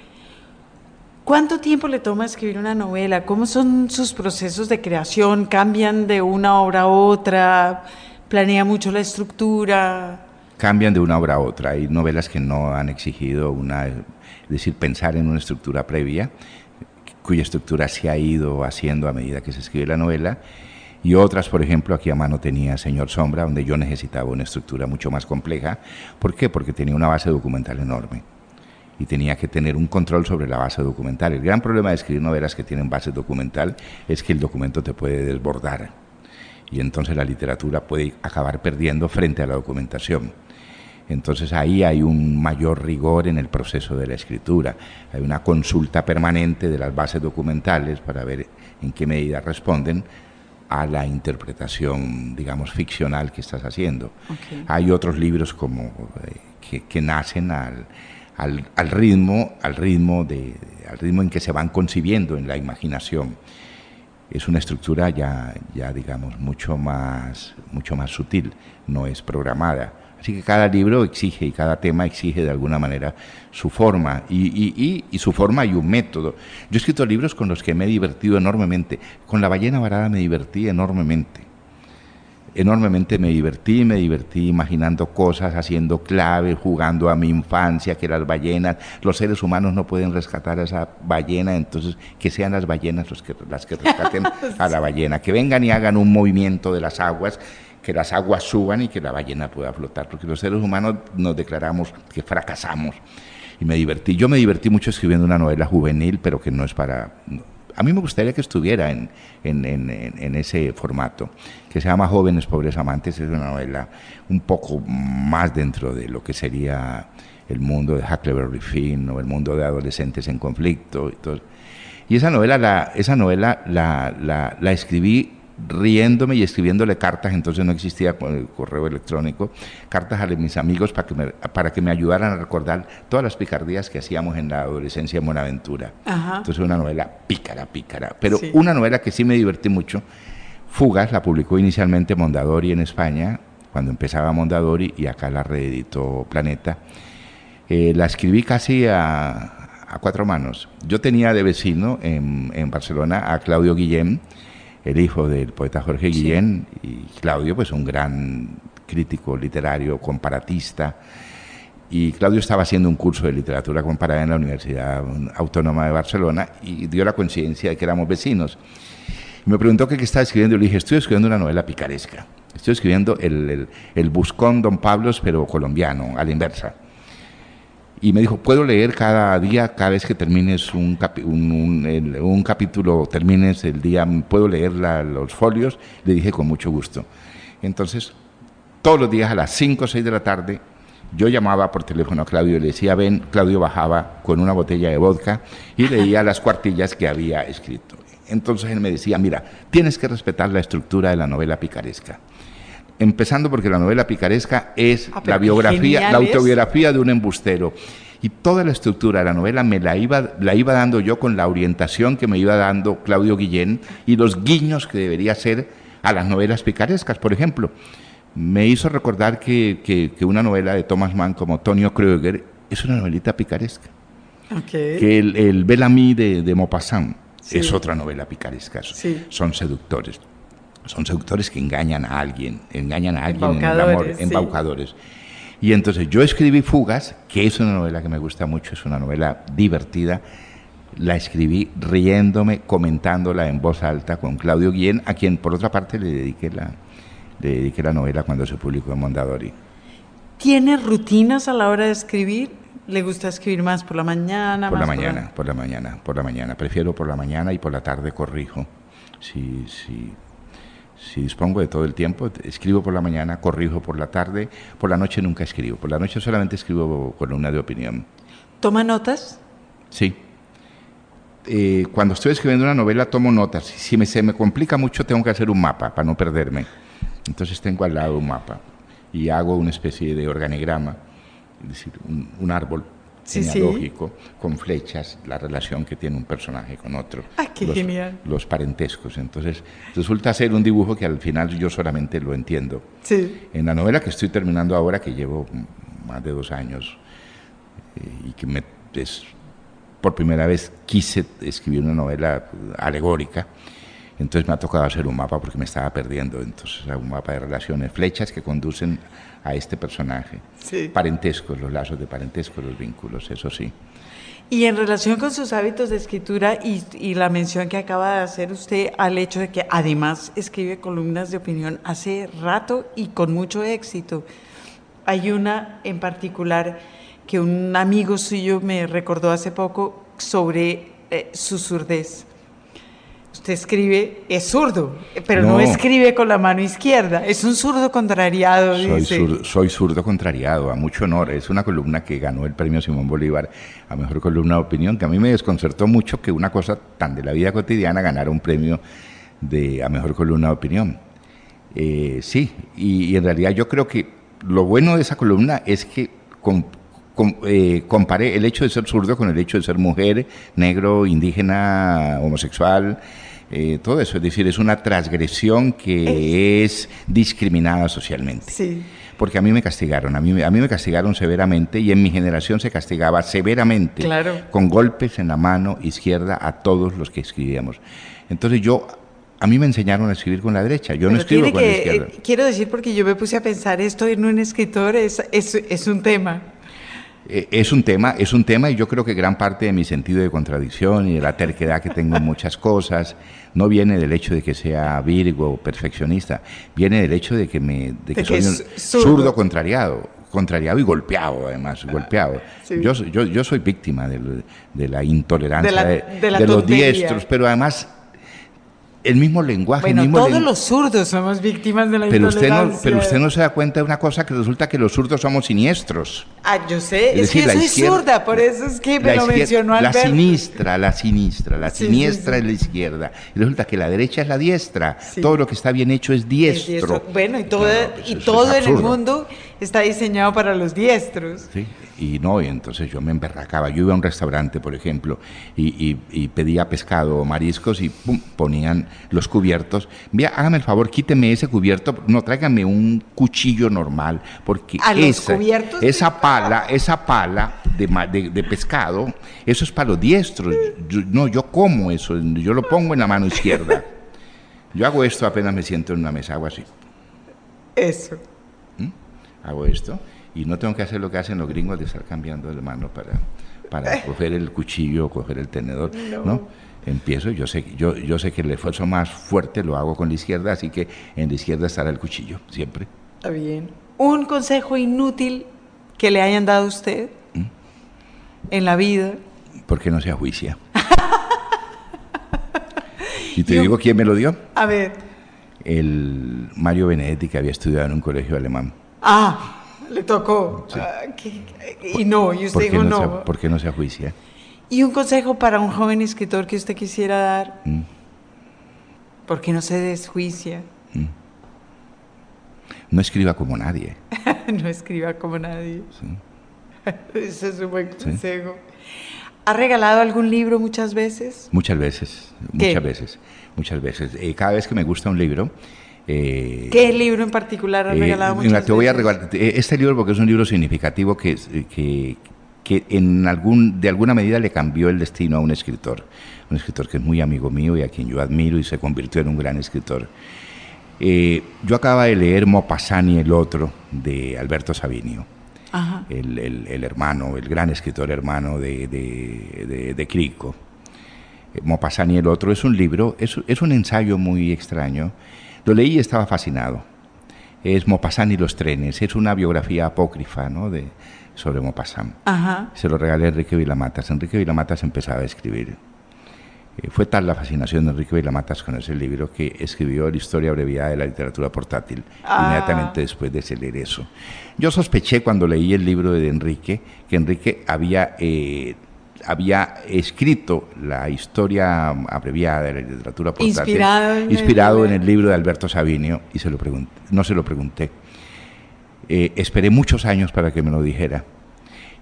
¿Cuánto tiempo le toma escribir una novela? ¿Cómo son sus procesos de creación? ¿Cambian de una obra a otra? ¿Planea mucho la estructura? Cambian de una obra a otra. Hay novelas que no han exigido una, es decir, pensar en una estructura previa, cuya estructura se ha ido haciendo a medida que se escribe la novela. Y otras, por ejemplo, aquí a mano tenía Señor Sombra, donde yo necesitaba una estructura mucho más compleja. ¿Por qué? Porque tenía una base documental enorme y tenía que tener un control sobre la base documental. El gran problema de escribir novelas que tienen base documental es que el documento te puede desbordar y entonces la literatura puede acabar perdiendo frente a la documentación. Entonces ahí hay un mayor rigor en el proceso de la escritura, hay una consulta permanente de las bases documentales para ver en qué medida responden a la interpretación, digamos, ficcional que estás haciendo. Hay otros libros como eh, que, que nacen al, al, al, ritmo, al ritmo, de, al ritmo en que se van concibiendo en la imaginación. Es una estructura ya, ya digamos, mucho más, mucho más sutil, no es programada. Así que cada libro exige y cada tema exige de alguna manera su forma y, y, y, su forma y un método. Yo he escrito libros con los que me he divertido enormemente. Con La ballena varada me divertí enormemente enormemente me divertí, me divertí imaginando cosas, haciendo claves, jugando a mi infancia, que las ballenas, los seres humanos no pueden rescatar a esa ballena, entonces que sean las ballenas los que, las que rescaten a la ballena, que vengan y hagan un movimiento de las aguas, que las aguas suban y que la ballena pueda flotar, porque los seres humanos nos declaramos que fracasamos. Y me divertí, yo me divertí mucho escribiendo una novela juvenil, pero que no es para a mí me gustaría que estuviera en, en, ese formato, que se llama Jóvenes Pobres Amantes, es una novela un poco más dentro de lo que sería el mundo de Huckleberry Finn o el mundo de adolescentes en conflicto. Y, todo. y esa novela, la, esa novela la, la, la escribí riéndome y escribiéndole cartas, entonces no existía el correo electrónico, cartas a mis amigos para que me, para que me ayudaran a recordar todas las picardías que hacíamos en la adolescencia en Buenaventura. Entonces una novela pícara, pícara, pero una novela que sí me divertí mucho, Fugas, la publicó inicialmente Mondadori en España, cuando empezaba Mondadori, y acá la reeditó Planeta. Eh, la escribí casi a, cuatro manos. Yo tenía de vecino en, en Barcelona a Claudio Guillén, el hijo del poeta Jorge Guillén, y Claudio, pues un gran crítico literario, comparatista. Y Claudio estaba haciendo un curso de literatura comparada en la Universidad Autónoma de Barcelona y dio la coincidencia de que éramos vecinos. Y me preguntó qué estaba escribiendo y le dije, estoy escribiendo una novela picaresca. Estoy escribiendo el, el, el Buscón Don Pablos, pero colombiano, a la inversa y me dijo, ¿puedo leer cada día, cada vez que termines un, capítulo, termines el día, ¿puedo leer los folios? Le dije con mucho gusto. Entonces, todos los días a las 5 o 6 de la tarde, yo llamaba por teléfono a Claudio y le decía, ven, Claudio bajaba con una botella de vodka y leía las cuartillas que había escrito. Entonces él me decía, mira, tienes que respetar la estructura de la novela picaresca empezando porque la novela picaresca es ah, la biografía, la autobiografía de un embustero. Y toda la estructura de la novela me la iba, la iba dando yo con la orientación que me iba dando Claudio Guillén y los guiños que debería hacer a las novelas picarescas. Por ejemplo, me hizo recordar que, una novela de Thomas Mann como Tonio Kröger es una novelita picaresca. Que el, el Bellamy de, de Maupassant es otra novela picaresca. Son seductores son seductores que engañan a alguien, engañan a alguien en el amor, embaucadores. Y entonces yo escribí Fugas, que es una novela que me gusta mucho, es una novela divertida. La escribí riéndome, comentándola en voz alta con Claudio Guillén, a quien por otra parte le dediqué la, le dediqué la novela cuando se publicó en Mondadori. ¿Tiene rutinas a la hora de escribir? ¿Le gusta escribir más por la mañana? Por la mañana, por la... mañana, por la mañana. Prefiero por la mañana y por la tarde corrijo. Sí, sí, si dispongo de todo el tiempo, escribo por la mañana, corrijo por la tarde, por la noche nunca escribo, por la noche solamente escribo columna de opinión. ¿Toma notas? Sí. Eh, cuando estoy escribiendo una novela tomo notas. Si me, se me complica mucho tengo que hacer un mapa para no perderme. Entonces tengo al lado un mapa. y hago una especie de organigrama, es decir, un, árbol genealógico con flechas, la relación que tiene un personaje con otro. Ah, qué los, genial. Los parentescos. Entonces, resulta ser un dibujo que al final yo solamente lo entiendo. Sí. En la novela que estoy terminando ahora, que llevo más de dos años, eh, y que me, es, por primera vez quise escribir una novela alegórica, entonces me ha tocado hacer un mapa porque me estaba perdiendo. Entonces, un mapa de relaciones, flechas que conducen a este personaje. Sí. Parentescos, los lazos de parentesco, los vínculos, eso sí. Y en relación con sus hábitos de escritura y, y, la mención que acaba de hacer usted al hecho de que además escribe columnas de opinión hace rato y con mucho éxito. Hay una en particular que un amigo suyo me recordó hace poco sobre eh, su surdez. Usted escribe, es zurdo, pero no. escribe con la mano izquierda, es un zurdo contrariado. Soy, dice. Zurdo, soy zurdo contrariado, a mucho honor. Es una columna que ganó el premio Simón Bolívar a mejor columna de opinión, que a mí me desconcertó mucho que una cosa tan de la vida cotidiana ganara un premio de, a mejor columna de opinión. Eh, sí, y, y, en realidad yo creo que lo bueno de esa columna es que con, con, eh, comparé el hecho de ser zurdo con el hecho de ser mujer, negro, indígena, homosexual, eh, todo eso. Es decir, es una transgresión que es, es discriminada socialmente. Sí. Porque a mí me castigaron, a mí, a mí me castigaron severamente y en mi generación se castigaba severamente claro. con golpes en la mano izquierda a todos los que escribíamos. Entonces yo a mí me enseñaron a escribir con la derecha, yo Pero no escribo con que, la izquierda. Eh, quiero decir, porque yo me puse a pensar, esto en un escritor es, es, es un tema. Eh, es un tema, es un tema y yo creo que gran parte de mi sentido de contradicción y de la terquedad que tengo en muchas cosas no viene del hecho de que sea virgo, perfeccionista, viene del hecho de que me de que, De soy que un zurdo. zurdo contrariado, contrariado y golpeado además, golpeado. sí. Yo, yo, yo soy víctima de, la intolerancia De la- de, de la de los diestros, pero además el mismo lenguaje, Bueno, el mismo todos los zurdos somos víctimas de la pero usted, no, pero usted no se da cuenta de una cosa que resulta que los zurdos somos siniestros. Ah, yo sé, Es es, decir, que la yo soy izquierda- zurda, por eso es que me La lo mencionó La Alberto. sinistra, la sinistra, la Sí, sí, siniestra sí. es la izquierda. Y resulta que la derecha es la diestra. Todo lo que está bien hecho es Es diestro. Bueno, y todo, No, pues y todo en el mundo está diseñado para los diestros. Sí, y no, y entonces yo me emberracaba. Yo iba a un restaurante, por ejemplo, y, y- y pedía pescado o mariscos y pum, ponían los cubiertos. Mira, hágame el favor, quíteme ese cubierto, no, tráigame un cuchillo normal, porque ¿A los esa, cubiertos? esa pala, esa pala de, de- de pescado, eso es para los diestros. Yo- no, yo como eso, yo lo pongo en la mano izquierda. Yo hago esto apenas me siento en una mesa, hago así Eso. Hago esto y no tengo que hacer lo que hacen los gringos de estar cambiando de mano para, para coger el cuchillo o coger el tenedor. No. Empiezo, yo sé, yo, yo sé que el esfuerzo más fuerte lo hago con la izquierda, así que en la izquierda estará el cuchillo, siempre. Está bien. Un consejo inútil que le hayan dado a usted ¿Mm? en la vida. Porque no se ajuicia. y te Yo- digo quién me lo dio. A ver. El Mario Benedetti, que había estudiado en un colegio alemán. Ah, le tocó. Ah, que- y no, y usted ¿Por qué dijo no, no. Se, ¿Por qué no se ajuicia? Y un consejo para un joven escritor que usted quisiera dar. Mm. ¿Por qué no se desjuicia? No escriba como nadie. no escriba como nadie. Sí. Ese es un buen consejo. ¿Ha regalado algún libro muchas veces? Muchas veces, ¿Qué? muchas veces, muchas veces. Eh, cada vez que me gusta un libro... eh, ¿Qué libro en particular ha eh, regalado muchas mira, te voy a regalar eh, este libro porque es un libro significativo que, que, que en algún, de alguna medida le cambió el destino a un escritor. Un escritor que es muy amigo mío y a quien yo admiro y se convirtió en un gran escritor. Eh, yo acababa de leer Mopasani el otro de Alberto Sabinio Ajá. el, el- el hermano, el gran escritor hermano de, de, de, de Crico. Eh, y el otro es un libro, es, es un ensayo muy extraño. Lo leí y estaba fascinado. Es Maupassant y los trenes, es una biografía apócrifa ¿no? de, sobre Maupassant. Ajá. Se lo regalé a Enrique Vilamatas. Enrique Vilamatas empezaba a escribir. Eh, fue tal la fascinación de Enrique Vilamatas con ese libro que escribió la historia abreviada de la literatura portátil Ah. inmediatamente después de ese leer eso. Yo sospeché cuando leí el libro de Enrique que Enrique había, eh, había escrito la historia abreviada de la literatura portátil Inspirado en el inspirado en libro. el libro de Alberto Sabinio y se lo pregunté, no se lo pregunté. Eh, esperé muchos años para que me lo dijera.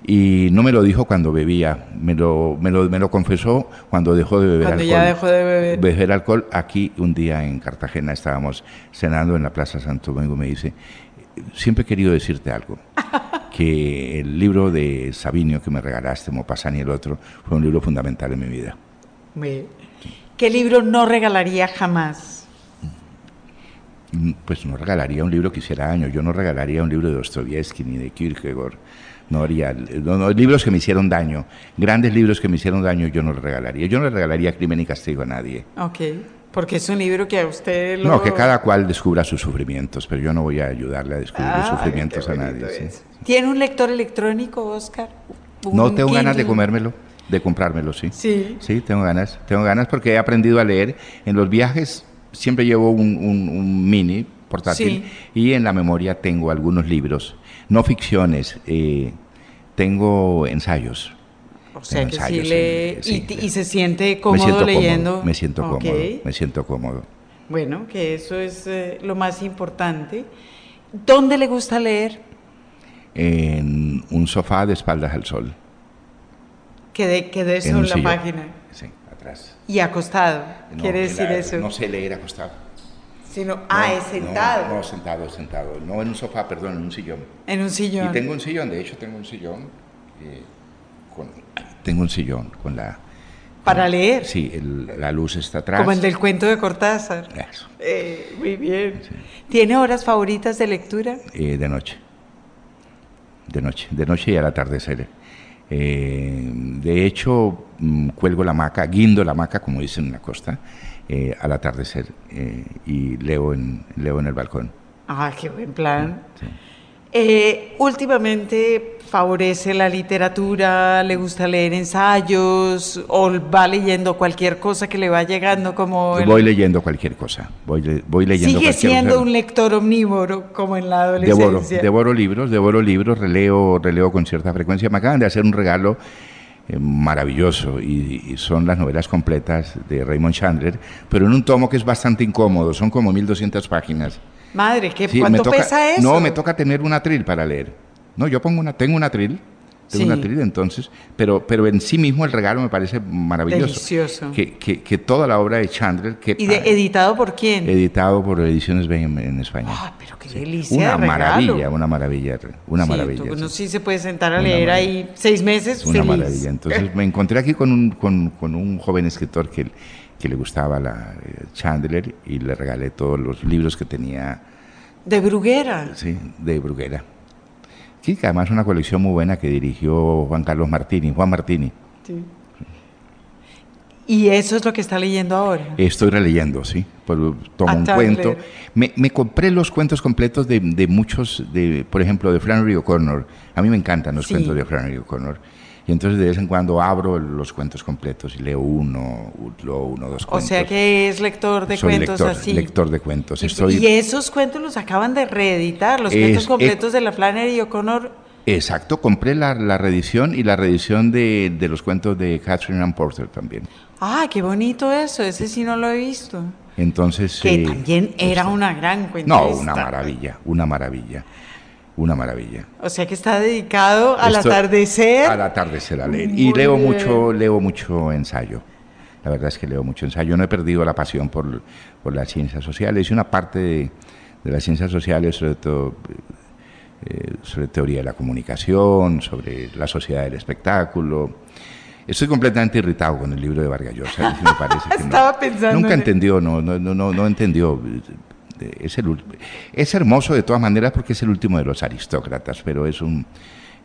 Y no me lo dijo cuando bebía, me lo, me lo, me lo confesó cuando dejó de beber Cuando alcohol. ya dejó de beber. Beber alcohol. Aquí un día en Cartagena estábamos cenando en la Plaza Santo Domingo. Me dice, siempre he querido decirte algo. Que el libro de Sabinio que me regalaste, Mopasani y el otro, fue un libro fundamental en mi vida. ¿Qué libro no regalaría jamás? Mm, Pues no regalaría un libro que hiciera daño. Yo no regalaría un libro de Dostoyevsky ni de Kierkegaard. No haría no, no, libros que me hicieron daño, grandes libros que me hicieron daño, yo no los regalaría. Yo no le regalaría Crimen y Castigo a nadie. Ok, porque es un libro que a usted lo... No, que cada cual descubra sus sufrimientos, pero yo no voy a ayudarle a descubrir los Ay, sufrimientos a nadie. sí. ¿Tiene un lector electrónico, Oscar? No ¿Un tengo ganas de Kindle? comérmelo, de comprármelo, sí. Sí. Sí, tengo ganas. Tengo ganas porque he aprendido a leer. En los viajes siempre llevo un, un- un mini portátil y en la memoria tengo algunos libros, no ficciones, eh, tengo ensayos. O sea que sí lee sí, y, se siente cómodo leyendo. cómodo, me siento Ok. cómodo, me siento cómodo. Bueno, que eso es eh, lo más importante. ¿Dónde le gusta leer? En un sofá de espaldas al sol. Que de, que de en eso un en la página. Sí, atrás. Y acostado. No, Quiere decir la- eso. No sé leer acostado. Sino, ah, No, es sentado. No, no, sentado, sentado. No en un sofá, perdón, en un sillón. En un sillón. Y tengo un sillón, de hecho tengo un sillón. eh, con, tengo un sillón con la... Para leer. Sí, el- la luz está atrás. Como el del cuento de Cortázar. Eso, Eh, muy bien. ¿Tiene horas favoritas de lectura? eh, de noche. De noche, de noche y al atardecer. Eh, de hecho, mm, cuelgo la hamaca, guindo la hamaca, como dicen en la costa, eh, al atardecer eh, y leo en, leo en el balcón. Ah, qué buen plan. Sí. Eh, últimamente favorece la literatura, le gusta leer ensayos o va leyendo cualquier cosa que le va llegando como... el- Voy leyendo cualquier cosa, voy, le- voy leyendo Sigue cualquier siendo cosa. un lector omnívoro como en la Devoro, adolescencia. devoro libros, devoro libros, releo, releo con cierta frecuencia. Me acaban de hacer un regalo eh, maravilloso y, y son las novelas completas de Raymond Chandler, pero en un tomo que es bastante incómodo, son como 1200 páginas. Madre, ¿qué, Sí, ¿cuánto toca- pesa eso? No, me toca tener un atril para leer. No, yo pongo una, tengo un atril, tengo un Sí. atril entonces, pero, pero en sí mismo el regalo me parece maravilloso. Delicioso. Que, que, que toda la obra de Chandler, que ¿Y de, editado por quién? editado por Ediciones B en, en España. Ah, pero qué delicia Una de maravilla, una maravilla, una maravilla. Uno sí. sí se puede sentar a Una leer maravilla. ahí seis meses Una feliz. maravilla. Entonces me encontré aquí con un, con, con un joven escritor que, que le gustaba la eh, Chandler y le regalé todos los libros que tenía De Bruguera. sí, de Bruguera. Sí, que además una colección muy buena que dirigió Juan Carlos Martini, Juan Martini. Sí. Y eso es lo que está leyendo ahora. Estoy releyendo, sí. Por, tomo A un Chandler. cuento. Me, me compré los cuentos completos de, de muchos, de, por ejemplo, de Flannery O'Connor. A mí me encantan los Sí. cuentos de Flannery O'Connor. Y entonces de vez en cuando abro los cuentos completos y leo uno, leo uno, dos O cuentos. sea que es lector de Soy cuentos lector, así. lector de cuentos. Y, Estoy, y esos cuentos los acaban de reeditar, los Es- cuentos completos de la Flannery y O'Connor. Exacto, compré la, la reedición y la reedición de, de los cuentos de Catherine Ann Porter también. Ah, qué bonito eso, ese sí no lo he visto. Entonces... Que eh, también era una gran cuentista. No, una maravilla, una maravilla, una maravilla. O sea que está dedicado al Esto- Al Al atardecer a leer. Muy Y leo bien. mucho, leo mucho ensayo. La verdad es que leo mucho ensayo. No he perdido la pasión por, por las ciencias sociales. Y una parte de, de las ciencias sociales, sobre todo eh, sobre teoría de la comunicación, sobre la sociedad del espectáculo. Estoy completamente irritado con el libro de Vargas Llosa. Me parece que no- Estaba pensando Nunca en- entendió, no, no, no, no, no entendió. Es, el, es hermoso de todas maneras porque es el último de los aristócratas, pero es un...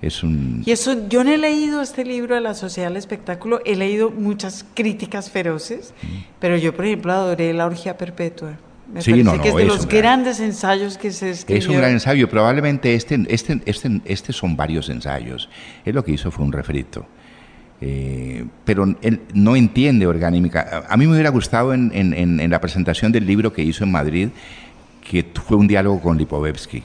Es un Y eso, yo no he leído este libro de la sociedad del espectáculo, he leído muchas críticas feroces, pero yo, por ejemplo, adoré La Orgía Perpetua. Me Sí, parece no, que no, es de es los un gran- grandes ensayos que se escribió. Es un gran ensayo, probablemente este, este, este, este son varios ensayos. Él lo que hizo fue un refrito. Eh, pero él no entiende orgánica. A, mí me hubiera gustado en- en- en la presentación del libro que hizo en Madrid, que fue un diálogo con Lipovetsky.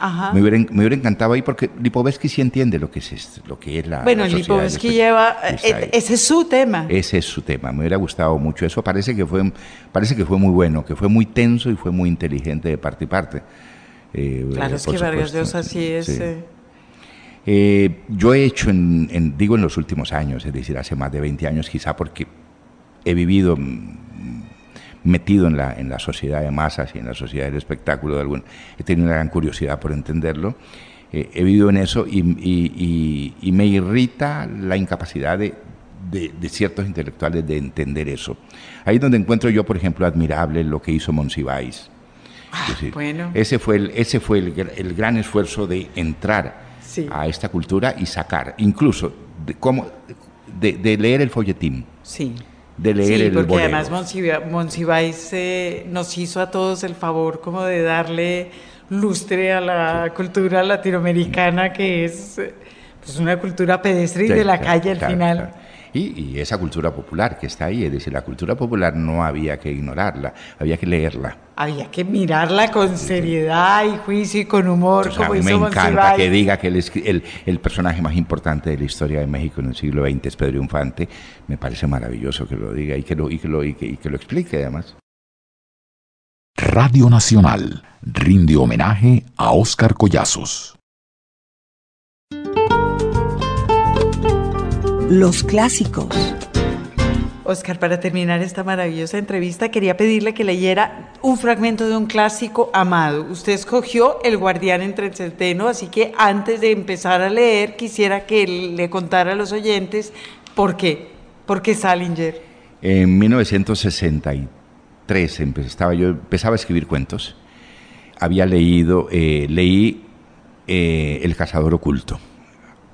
Ajá. Me hubiera, en- me hubiera encantado ahí porque Lipovetsky sí entiende lo que es, esto, lo que es la. bueno, la sociedad Lipovetsky espect- lleva, eh, ahí. ese es su tema. Ese es su tema. Me hubiera gustado mucho. Eso parece que fue, parece que fue muy bueno, que fue muy tenso y fue muy inteligente de parte y parte. Eh, claro, es que Vargas Llosa sí es... Eh, eh, yo he hecho, en, digo en los últimos años, es decir, hace más de 20 años quizá porque he vivido mm, metido en la, en la sociedad de masas y en la sociedad del espectáculo, de algún, he tenido una gran curiosidad por entenderlo, he vivido en eso y, y, me irrita la incapacidad de, de, ciertos intelectuales de entender eso. Ahí es donde encuentro yo, por ejemplo, admirable lo que hizo Monsiváis. Ah, bueno. Ese fue, el, ese fue el, el gran esfuerzo de entrar a esta cultura y sacar, incluso de, cómo, de, leer el folletín. Sí. De leer el porque además Monsiváis eh, nos hizo a todos el favor como de darle lustre a la cultura latinoamericana que es pues, una cultura pedestre y de la calle al final. Y, esa cultura popular que está ahí, es decir, la cultura popular no había que ignorarla, había que leerla. Había que mirarla con seriedad y juicio y con humor. como me encanta que diga que el, el, personaje más importante de la historia de México en el siglo XX es Pedro Infante. Me parece maravilloso que lo diga y que lo, y que lo, y que lo explique además. Radio Nacional rinde homenaje a Óscar Collazos. Los clásicos. Oscar, para terminar esta maravillosa entrevista, quería pedirle que leyera un fragmento de un clásico amado. Usted escogió El guardián entre el centeno, así que antes de empezar a leer, quisiera que le contara a los oyentes por qué. ¿Por qué Salinger? En 1963 estaba yo empezaba a escribir cuentos. Había leído, eh, leí eh, El cazador oculto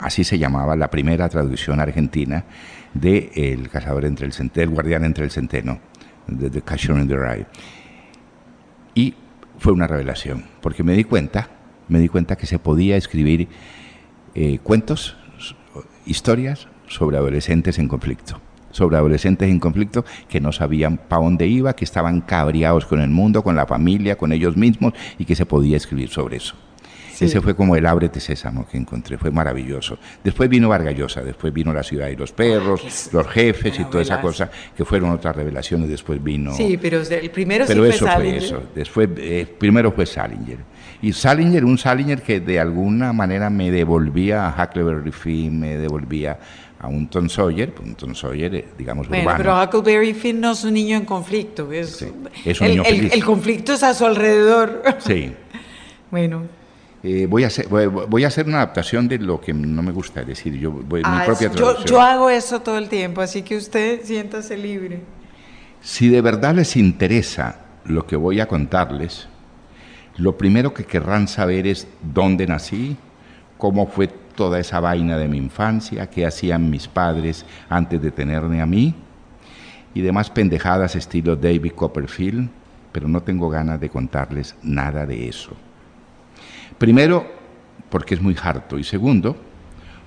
así se llamaba la primera traducción argentina de El cazador entre el centeno, El guardián entre el centeno, de The Catcher in the Rye. Y fue una revelación, porque me di cuenta, me di cuenta que se podía escribir eh, cuentos, historias sobre adolescentes en conflicto sobre adolescentes en conflicto que no sabían para dónde iba, que estaban cabreados con el mundo, con la familia, con ellos mismos y que se podía escribir sobre eso. Ese fue como el ábrete sésamo que encontré, fue maravilloso. Después vino Vargallosa, después vino La ciudad y los perros, los jefes y toda esa cosa, que fueron otras revelaciones, después vino... Sí, pero el primero pero sí eso fue, eso, después, eh, primero fue Salinger. Y Salinger, un Salinger que de alguna manera me devolvía a Huckleberry Finn, me devolvía a un Tom Sawyer, pues un Tom Sawyer, eh, digamos, bueno, urbano. pero Huckleberry Finn no es un niño en conflicto, es, es un el, niño el, el, conflicto es a su alrededor. Sí. bueno, eh, voy, a hacer, voy, a hacer una adaptación de lo que no me gusta decir, yo voy, mi ah, propia traducción. Yo, hago eso todo el tiempo, así que usted siéntase libre. Si de verdad les interesa lo que voy a contarles, lo primero que querrán saber es dónde nací, cómo fue toda esa vaina de mi infancia, qué hacían mis padres antes de tenerme a mí, y demás pendejadas estilo David Copperfield, pero no tengo ganas de contarles nada de eso. Primero, porque es muy harto y segundo,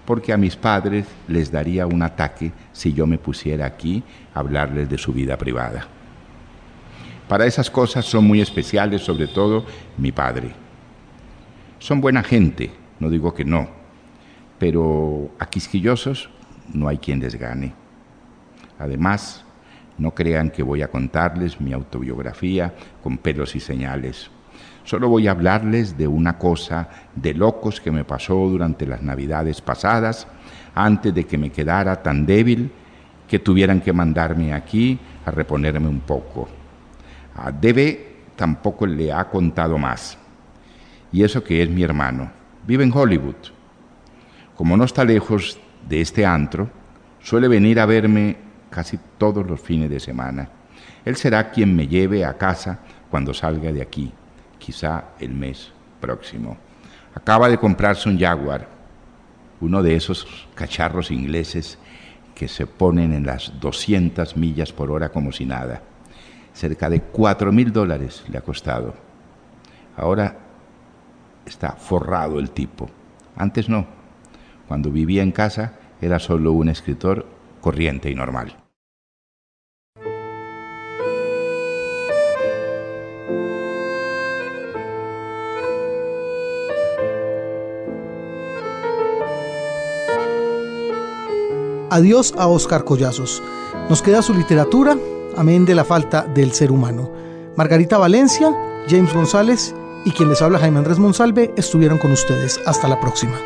porque a mis padres les daría un ataque si yo me pusiera aquí a hablarles de su vida privada. Para esas cosas son muy especiales, sobre todo mi padre. Son buena gente, no digo que no, pero a quisquillosos no hay quien les gane. Además, no crean que voy a contarles mi autobiografía con pelos y señales. Solo voy a hablarles de una cosa de locos que me pasó durante las navidades pasadas, antes de que me quedara tan débil que tuvieran que mandarme aquí a reponerme un poco. A Debe tampoco le ha contado más. Y eso que es mi hermano. Vive en Hollywood. Como no está lejos de este antro, suele venir a verme casi todos los fines de semana. Él será quien me lleve a casa cuando salga de aquí quizá el mes próximo. Acaba de comprarse un Jaguar, uno de esos cacharros ingleses que se ponen en las 200 millas por hora como si nada. Cerca de 4 mil dólares le ha costado. Ahora está forrado el tipo. Antes no. Cuando vivía en casa era solo un escritor corriente y normal. Adiós a Oscar Collazos. Nos queda su literatura, amén de la falta del ser humano. Margarita Valencia, James González y quien les habla Jaime Andrés Monsalve estuvieron con ustedes. Hasta la próxima.